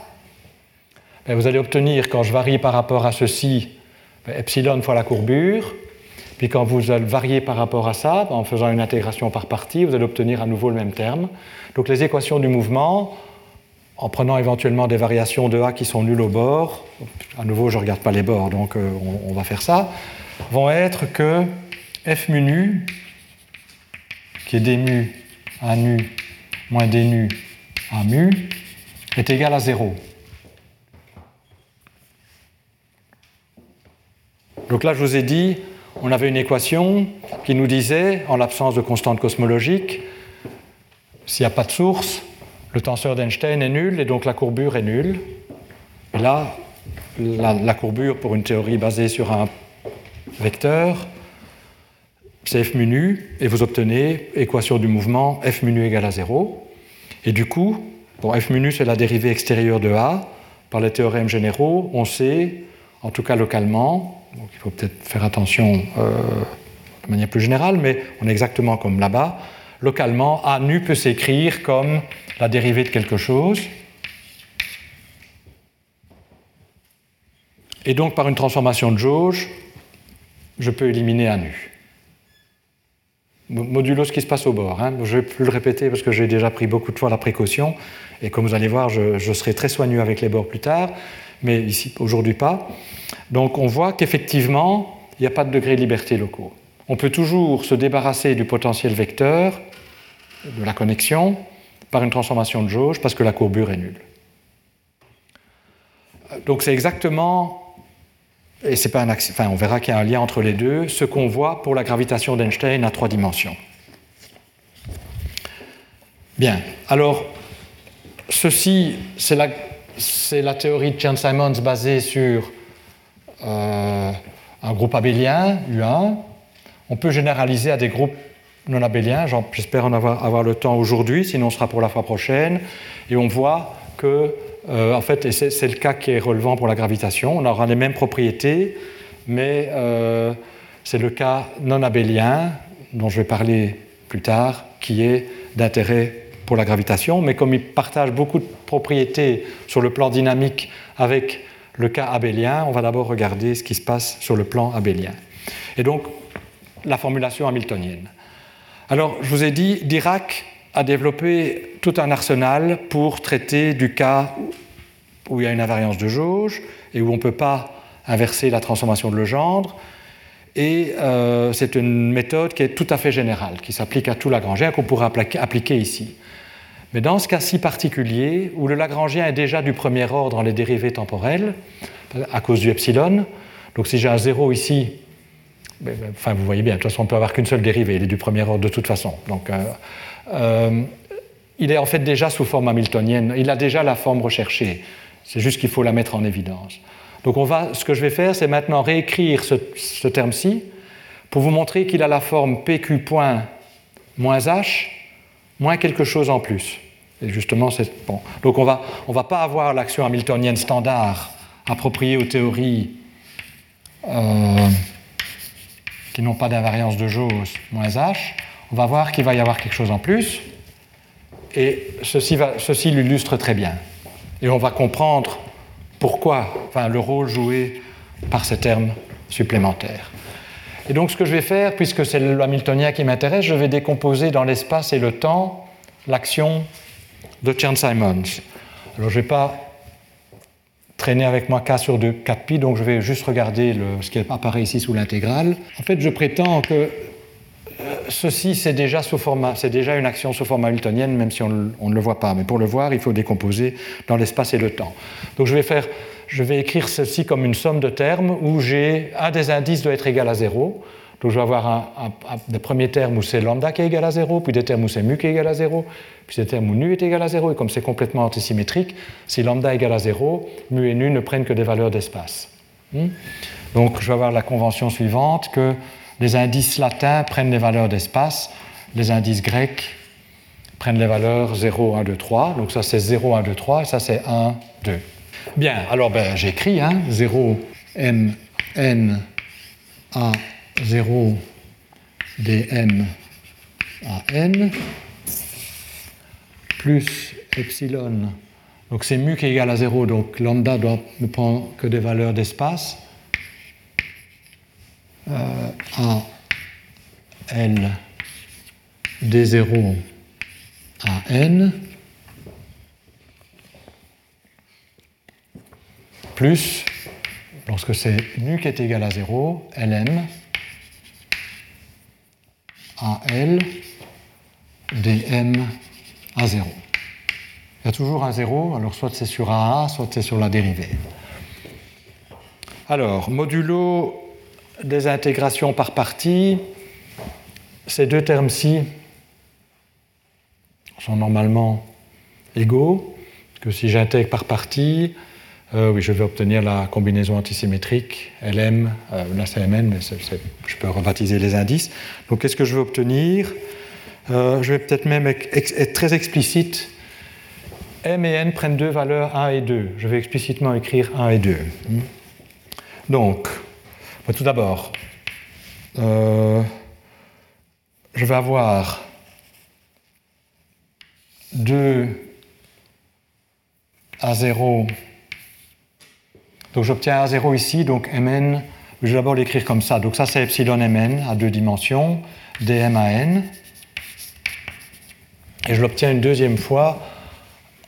eh vous allez obtenir, quand je varie par rapport à ceci, ben, epsilon fois la courbure. Puis quand vous allez varier par rapport à ça, en faisant une intégration par partie, vous allez obtenir à nouveau le même terme. Donc les équations du mouvement, en prenant éventuellement des variations de A qui sont nulles au bord, à nouveau je ne regarde pas les bords, donc euh, on, va faire ça, vont être que f mu nu, qui est d mu à nu moins d nu à mu, est égal à 0. Donc là, je vous ai dit, on avait une équation qui nous disait, en l'absence de constante cosmologique, s'il n'y a pas de source, le tenseur d'Einstein est nul et donc la courbure est nulle. Là, la, courbure pour une théorie basée sur un vecteur, c'est f mu et vous obtenez équation du mouvement f mu égale à 0. Et du coup, bon, f mu c'est la dérivée extérieure de A. Par les théorèmes généraux, on sait, en tout cas localement, il faut peut-être faire attention euh, de manière plus générale, mais on est exactement comme là-bas. Localement, A nu peut s'écrire comme la dérivée de quelque chose. Et donc, par une transformation de jauge, je peux éliminer A nu. Modulo ce qui se passe au bord. Hein. Je ne vais plus le répéter parce que j'ai déjà pris beaucoup de fois la précaution. Et comme vous allez voir, je serai très soigneux avec les bords plus tard, mais ici, aujourd'hui pas. Donc, on voit qu'effectivement, il n'y a pas de degré de liberté locaux. On peut toujours se débarrasser du potentiel vecteur, de la connexion, par une transformation de jauge parce que la courbure est nulle. Donc c'est exactement, et c'est pas un enfin on verra qu'il y a un lien entre les deux, ce qu'on voit pour la gravitation d'Einstein à trois dimensions. Bien, alors ceci, c'est la, la, théorie de Chern-Simons basée sur euh, un groupe abélien, U1. On peut généraliser à des groupes non abélien. J'espère en avoir, le temps aujourd'hui, sinon ce sera pour la fois prochaine. Et on voit que, euh, en fait, c'est le cas qui est relevant pour la gravitation, on aura les mêmes propriétés, mais euh, c'est le cas non abélien, dont je vais parler plus tard, qui est d'intérêt pour la gravitation, mais comme il partage beaucoup de propriétés sur le plan dynamique avec le cas abélien, on va d'abord regarder ce qui se passe sur le plan abélien. Et donc, la formulation hamiltonienne. Alors, je vous ai dit, Dirac a développé tout un arsenal pour traiter du cas où il y a une invariance de jauge et où on ne peut pas inverser la transformation de Legendre. Et euh, c'est une méthode qui est tout à fait générale, qui s'applique à tout Lagrangien, qu'on pourrait appliquer ici. Mais dans ce cas-ci particulier, où le Lagrangien est déjà du premier ordre dans les dérivées temporelles, à cause du epsilon, donc si j'ai un zéro ici, ben, ben, enfin vous voyez bien, de toute façon on ne peut avoir qu'une seule dérivée, il est du premier ordre de toute façon. Donc, euh, euh, il est en fait déjà sous forme hamiltonienne, il a déjà la forme recherchée, c'est juste qu'il faut la mettre en évidence. Donc on va, ce que je vais faire, c'est maintenant réécrire ce, terme-ci pour vous montrer qu'il a la forme PQ point moins H moins quelque chose en plus. Justement, c'est bon. Donc on va, on va pas avoir l'action hamiltonienne standard appropriée aux théories euh, qui n'ont pas d'invariance de Gauss moins H. On va voir qu'il va y avoir quelque chose en plus. Et ceci, ceci l'illustre très bien. Et on va comprendre pourquoi, enfin, le rôle joué par ces termes supplémentaires. Et donc ce que je vais faire, puisque c'est le Hamiltonien qui m'intéresse, je vais décomposer dans l'espace et le temps l'action de Chern-Simons. Alors je ne vais pas traîner avec moi K sur 2, 4pi, donc je vais juste regarder ce qui apparaît ici sous l'intégrale. En fait, je prétends que euh, ceci, c'est déjà, déjà une action sous forme hamiltonienne, même si on, ne le voit pas. Mais pour le voir, il faut décomposer dans l'espace et le temps. Donc je vais faire je vais écrire ceci comme une somme de termes où j'ai un des indices doit être égal à 0. Donc je vais avoir un, des premiers termes où c'est lambda qui est égal à 0, puis des termes où c'est mu qui est égal à 0, puis des termes où nu est égal à 0, et comme c'est complètement antisymétrique, si lambda est égal à 0, mu et nu ne prennent que des valeurs d'espace. Hmm? Donc je vais avoir la convention suivante que les indices latins prennent les valeurs d'espace, les indices grecs prennent les valeurs 0, 1, 2, 3. Donc ça c'est 0, 1, 2, 3, et ça c'est 1, 2. Bien, alors ben, j'écris hein, 0 m n a 0 dm a n plus epsilon. Donc c'est mu qui est égal à 0, donc lambda doit ne prendre que des valeurs d'espace. Euh, a L D0 à N plus, lorsque c'est nu qui est égal à 0, ln à L dm à 0. Il y a toujours un 0, alors soit c'est sur AA, soit c'est sur la dérivée. Alors, modulo des intégrations par partie, ces deux termes-ci sont normalement égaux, que si j'intègre par partie, euh, oui, je vais obtenir la combinaison antisymétrique LM, euh, là c'est MN, mais je peux rebaptiser les indices. Donc qu'est-ce que je veux obtenir? Euh, Je vais peut-être même être très explicite. M et N prennent deux valeurs 1 et 2. Je vais explicitement écrire 1 et 2. Donc, tout d'abord, je vais avoir 2 à 0 donc j'obtiens A0 ici, donc Mn, je vais d'abord l'écrire comme ça. Donc ça c'est epsilon Mn à deux dimensions, dm n. Et je l'obtiens une deuxième fois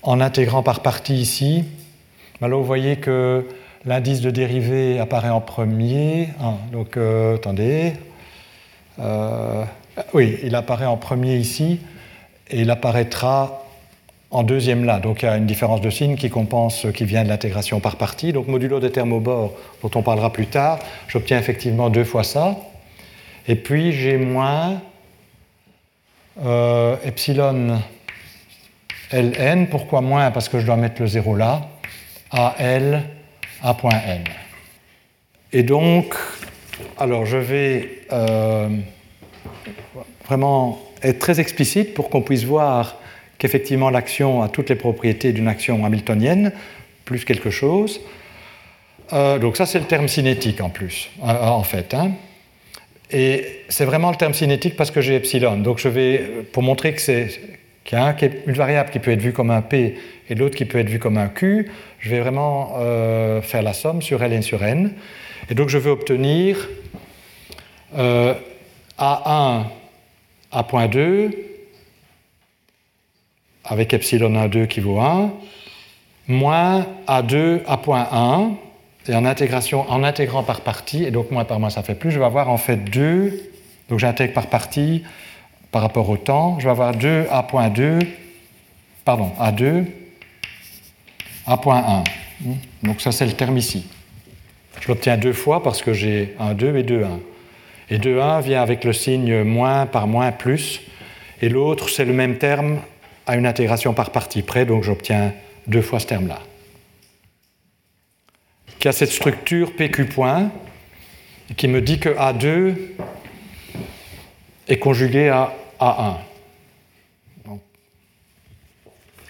en intégrant par partie ici. là vous voyez que l'indice de dérivée apparaît en premier. Donc euh, attendez. Euh, oui, il apparaît en premier ici et il apparaîtra en deuxième là. Donc il y a une différence de signe qui compense qui vient de l'intégration par partie. Donc modulo des bord, dont on parlera plus tard, j'obtiens effectivement deux fois ça. Et puis j'ai moins euh, epsilon ln. Pourquoi moins? Parce que je dois mettre le zéro là. AL A point n. Et donc, alors je vais euh, vraiment être très explicite pour qu'on puisse voir qu'effectivement l'action a toutes les propriétés d'une action hamiltonienne, plus quelque chose. Euh, donc ça c'est le terme cinétique en plus, euh, en fait. Hein. Et c'est vraiment le terme cinétique parce que j'ai epsilon. Donc je vais, pour montrer que c'est qu'il y a une variable qui peut être vue comme un P et l'autre qui peut être vue comme un Q, je vais vraiment euh, faire la somme sur L sur N. Et donc je vais obtenir A1 A.2 avec epsilon A2 qui vaut 1, moins A2 A.1, et en, intégration, en intégrant par partie, et donc moins par moins ça fait plus, je vais avoir en fait 2, donc j'intègre par partie par rapport au temps, je vais avoir 2 A.2, pardon, A2, A.1. Donc ça c'est le terme ici. Je l'obtiens deux fois parce que j'ai un 2 et 2, 1. Et 2, 1 vient avec le signe moins par moins plus, et l'autre c'est le même terme à une intégration par partie près, donc j'obtiens deux fois ce terme-là qui a cette structure PQ point, qui me dit que A2 est conjugué à A1.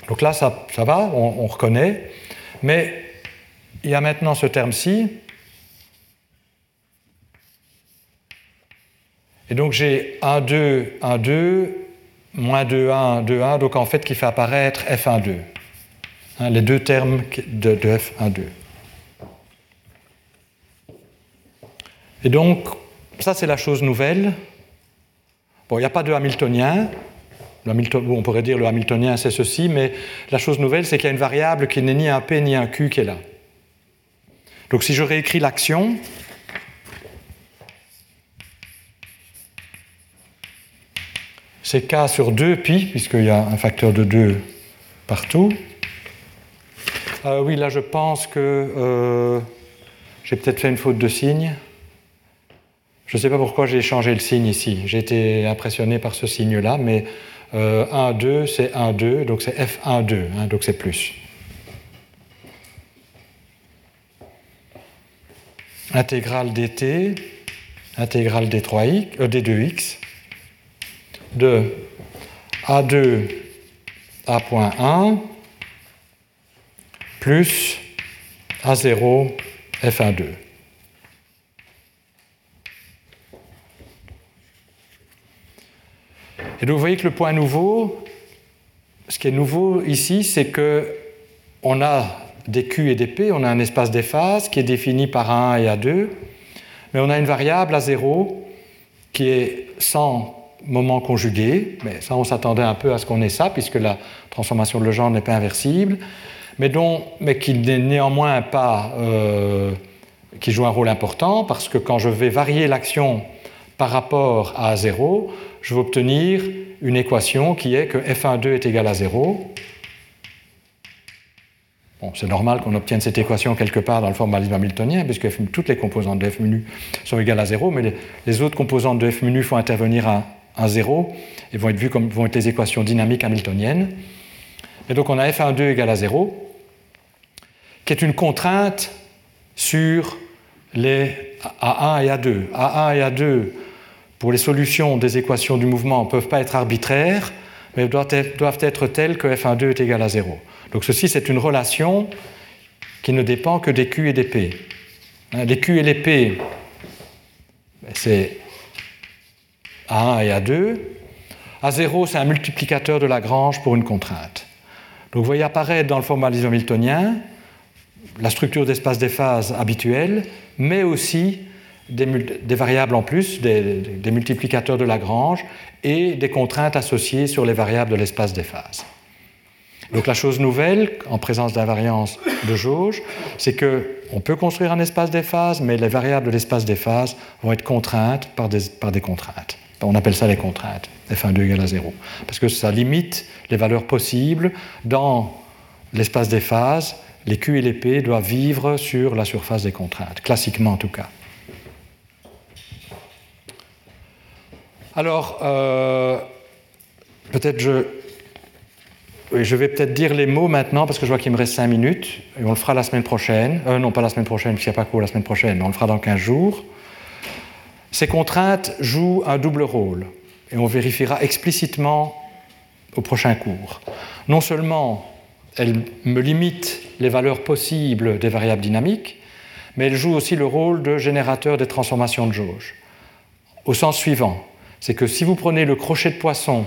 Donc là, ça, va, on, on, reconnaît, mais il y a maintenant ce terme-ci. Et donc j'ai 1, 2, 1, 2, moins 2, 1, 2, 1, donc en fait qui fait apparaître F1, 2. Hein, les deux termes de, de F1, 2. Et donc, ça c'est la chose nouvelle. Bon, il n'y a pas de Hamiltonien. on pourrait dire le Hamiltonien c'est ceci, mais la chose nouvelle c'est qu'il y a une variable qui n'est ni un P ni un Q qui est là. Donc si je réécris l'action, c'est K sur 2 pi, puisqu'il y a un facteur de 2 partout. Euh, oui, là je pense que euh, j'ai peut-être fait une faute de signe. Je ne sais pas pourquoi j'ai changé le signe ici. J'ai été impressionné par ce signe-là, mais 1, 2, c'est 1, 2, donc c'est F1, 2, hein, donc c'est plus. Intégrale dt, intégrale d3x, euh, d2x, de A2 A.1 plus A0 F1, 2. Et donc vous voyez que le point nouveau, ce qui est nouveau ici, c'est que on a des Q et des P, on a un espace des phases qui est défini par A1 et A2, mais on a une variable A0 qui est sans moment conjugué, mais ça on s'attendait un peu à ce qu'on ait ça, puisque la transformation de Legendre n'est pas inversible, mais, dont, mais qui n'est néanmoins pas... Euh, qui joue un rôle important, parce que quand je vais varier l'action par rapport à A0, je vais obtenir une équation qui est que f1,2 est égal à 0. Bon, c'est normal qu'on obtienne cette équation quelque part dans le formalisme hamiltonien, puisque toutes les composantes de f menu sont égales à 0, mais les, autres composantes de f menu font intervenir à, 0 et vont être vues comme vont être les équations dynamiques hamiltoniennes. Et donc on a f1,2 égale à 0, qui est une contrainte sur les A1 et A2. A1 et A2 pour les solutions des équations du mouvement ne peuvent pas être arbitraires, mais doivent être, telles que f1,2 est égal à 0. Donc ceci, c'est une relation qui ne dépend que des Q et des P. Hein, les Q et les P, ben, c'est A1 et A2. A0, c'est un multiplicateur de Lagrange pour une contrainte. Donc vous voyez apparaître dans le formalisme hamiltonien la structure d'espace des phases habituelle, mais aussi des, variables en plus, des, multiplicateurs de Lagrange et des contraintes associées sur les variables de l'espace des phases. Donc la chose nouvelle, en présence d'invariance de jauge, c'est qu'on peut construire un espace des phases, mais les variables de l'espace des phases vont être contraintes par des contraintes. On appelle ça les contraintes, f1,2 égale à 0, parce que ça limite les valeurs possibles dans l'espace des phases. Les Q et les P doivent vivre sur la surface des contraintes, classiquement en tout cas. Alors, euh, peut-être je. vais peut-être dire les mots maintenant parce que je vois qu'il me reste 5 minutes et on le fera la semaine prochaine. Euh, non, pas la semaine prochaine, puisqu'il n'y a pas cours la semaine prochaine, mais on le fera dans 15 jours. Ces contraintes jouent un double rôle et on vérifiera explicitement au prochain cours. Non seulement elles me limitent les valeurs possibles des variables dynamiques, mais elles jouent aussi le rôle de générateur des transformations de jauge. Au sens suivant, c'est que si vous prenez le crochet de poisson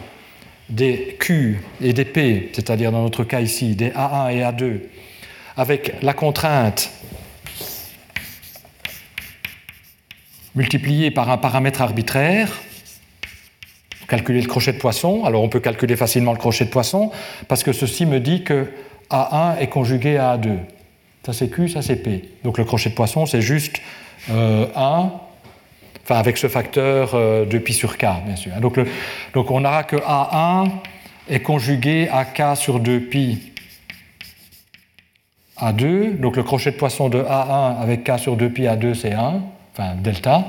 des Q et des P, c'est-à-dire dans notre cas ici des A1 et A2, avec la contrainte multipliée par un paramètre arbitraire, calculer le crochet de poisson. Alors on peut calculer facilement le crochet de poisson parce que ceci me dit que A1 est conjugué à A2. Ça c'est Q, ça c'est P. Donc le crochet de poisson, c'est juste 1, euh, enfin avec ce facteur euh, de pi sur K, bien sûr. Donc, donc on aura que A1 est conjugué à K sur 2pi A2. Donc le crochet de poisson de A1 avec K sur 2pi A2, c'est 1, delta.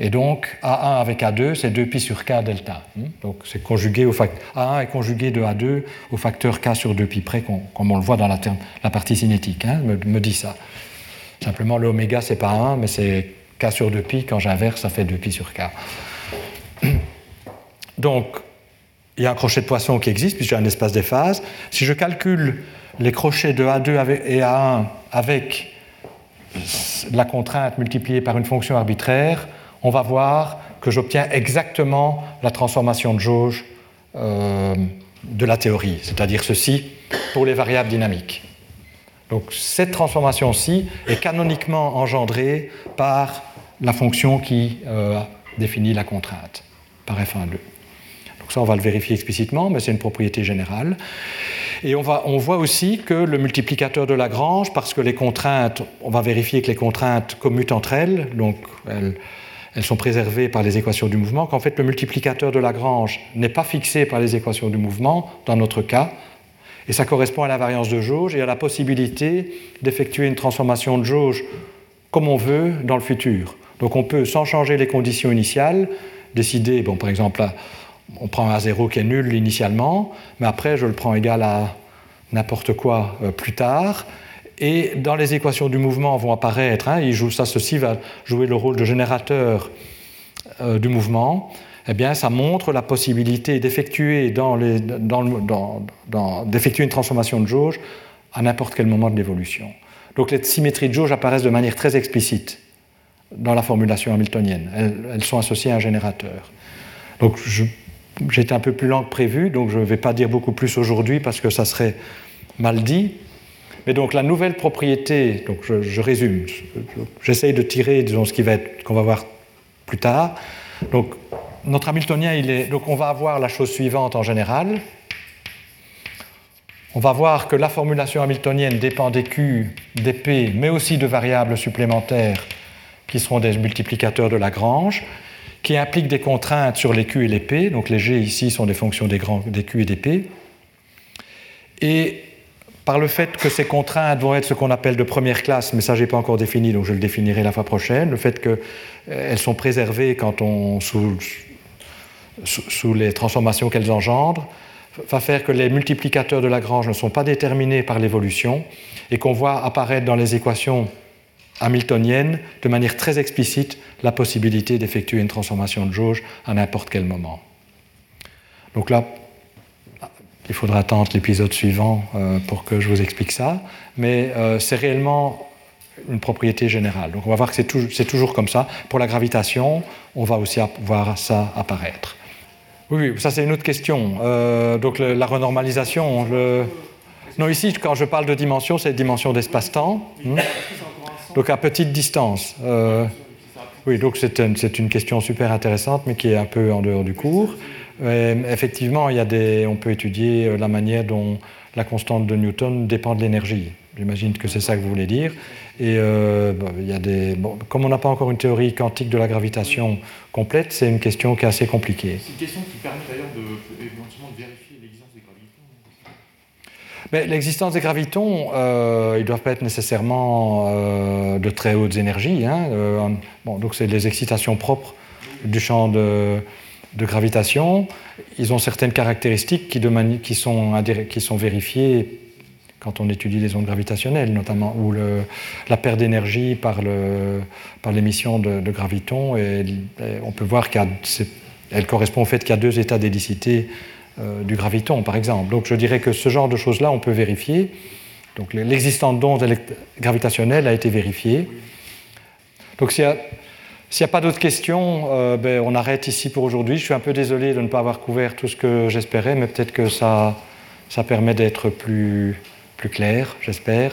Et donc A1 avec A2, c'est 2pi sur K delta. Hmm? Donc c'est conjugué au facteur A1 est conjugué de A2 au facteur K sur 2pi près, comme on le voit dans la, la partie cinétique, hein, me, dit ça. Simplement l'oméga c'est pas 1, mais c'est K sur 2pi, quand j'inverse, ça fait 2pi sur K. Donc il y a un crochet de poisson qui existe, puisque j'ai un espace des phases. Si je calcule les crochets de A2 et A1 avec la contrainte multipliée par une fonction arbitraire, on va voir que j'obtiens exactement la transformation de jauge euh, de la théorie, c'est-à-dire ceci pour les variables dynamiques. Donc cette transformation-ci est canoniquement engendrée par la fonction qui euh, définit la contrainte, par F1,2. Donc ça, on va le vérifier explicitement, mais c'est une propriété générale. Et on, voit aussi que le multiplicateur de Lagrange, parce que les contraintes, on va vérifier que les contraintes commutent entre elles, donc elles, elles sont préservées par les équations du mouvement, qu'en fait le multiplicateur de Lagrange n'est pas fixé par les équations du mouvement, dans notre cas, et ça correspond à la variance de jauge et à la possibilité d'effectuer une transformation de jauge comme on veut dans le futur. Donc on peut, sans changer les conditions initiales, décider, bon, par exemple, on prend un zéro qui est nul initialement, mais après je le prends égal à n'importe quoi euh, plus tard, et dans les équations du mouvement vont apparaître, hein, il joue, ça, ceci va jouer le rôle de générateur euh, du mouvement, eh bien, ça montre la possibilité d'effectuer dans une transformation de jauge à n'importe quel moment de l'évolution. Donc les symétries de jauge apparaissent de manière très explicite dans la formulation hamiltonienne. Elles, elles sont associées à un générateur. Donc j'ai été un peu plus lent que prévu, donc je ne vais pas dire beaucoup plus aujourd'hui parce que ça serait mal dit. Mais donc la nouvelle propriété, donc je, résume, j'essaye de tirer ce qu'on va voir plus tard. Donc notre Hamiltonien, donc on va avoir la chose suivante en général. On va voir que la formulation hamiltonienne dépend des Q, des P, mais aussi de variables supplémentaires qui seront des multiplicateurs de Lagrange, qui impliquent des contraintes sur les Q et les P. Donc les G ici sont des fonctions des, grands, des Q et des P. Et par le fait que ces contraintes vont être ce qu'on appelle de première classe, mais ça je n'ai pas encore défini, donc je le définirai la fois prochaine, le fait qu'elles euh, sont préservées quand on, sous, sous les transformations qu'elles engendrent, va faire que les multiplicateurs de Lagrange ne sont pas déterminés par l'évolution et qu'on voit apparaître dans les équations hamiltoniennes de manière très explicite la possibilité d'effectuer une transformation de jauge à n'importe quel moment. Donc là, il faudra attendre l'épisode suivant euh, pour que je vous explique ça, mais euh, c'est réellement une propriété générale. Donc on va voir que c'est toujours, comme ça. Pour la gravitation, on va aussi voir ça apparaître. Oui, ça c'est une autre question. Euh, donc la renormalisation, le... non ici quand je parle de dimension, c'est dimension d'espace-temps. Hmm. Donc à petite distance. oui, donc c'est une, une, question super intéressante, mais qui est un peu en dehors du cours. Euh, effectivement, il y a des, on peut étudier euh, la manière dont la constante de Newton dépend de l'énergie. J'imagine que c'est ça que vous voulez dire. Et euh, il y a des, comme on n'a pas encore une théorie quantique de la gravitation complète, c'est une question qui est assez compliquée. C'est une question qui permet d'ailleurs de, de vérifier. Mais l'existence des gravitons, euh, ils ne doivent pas être nécessairement de très hautes énergies. Hein. bon, donc c'est les excitations propres du champ de, gravitation, ils ont certaines caractéristiques qui, sont, vérifiées quand on étudie les ondes gravitationnelles, notamment, ou la perte d'énergie par l'émission de, gravitons. Et, on peut voir qu'elle correspond au fait qu'il y a deux états d'hélicité euh, du graviton, par exemple. Donc je dirais que ce genre de choses-là, on peut vérifier. Donc l'existence d'ondes gravitationnelles a été vérifiée. Donc s'il n'y a pas d'autres questions, euh, ben, on arrête ici pour aujourd'hui. Je suis un peu désolé de ne pas avoir couvert tout ce que j'espérais, mais peut-être que ça, permet d'être plus clair, j'espère.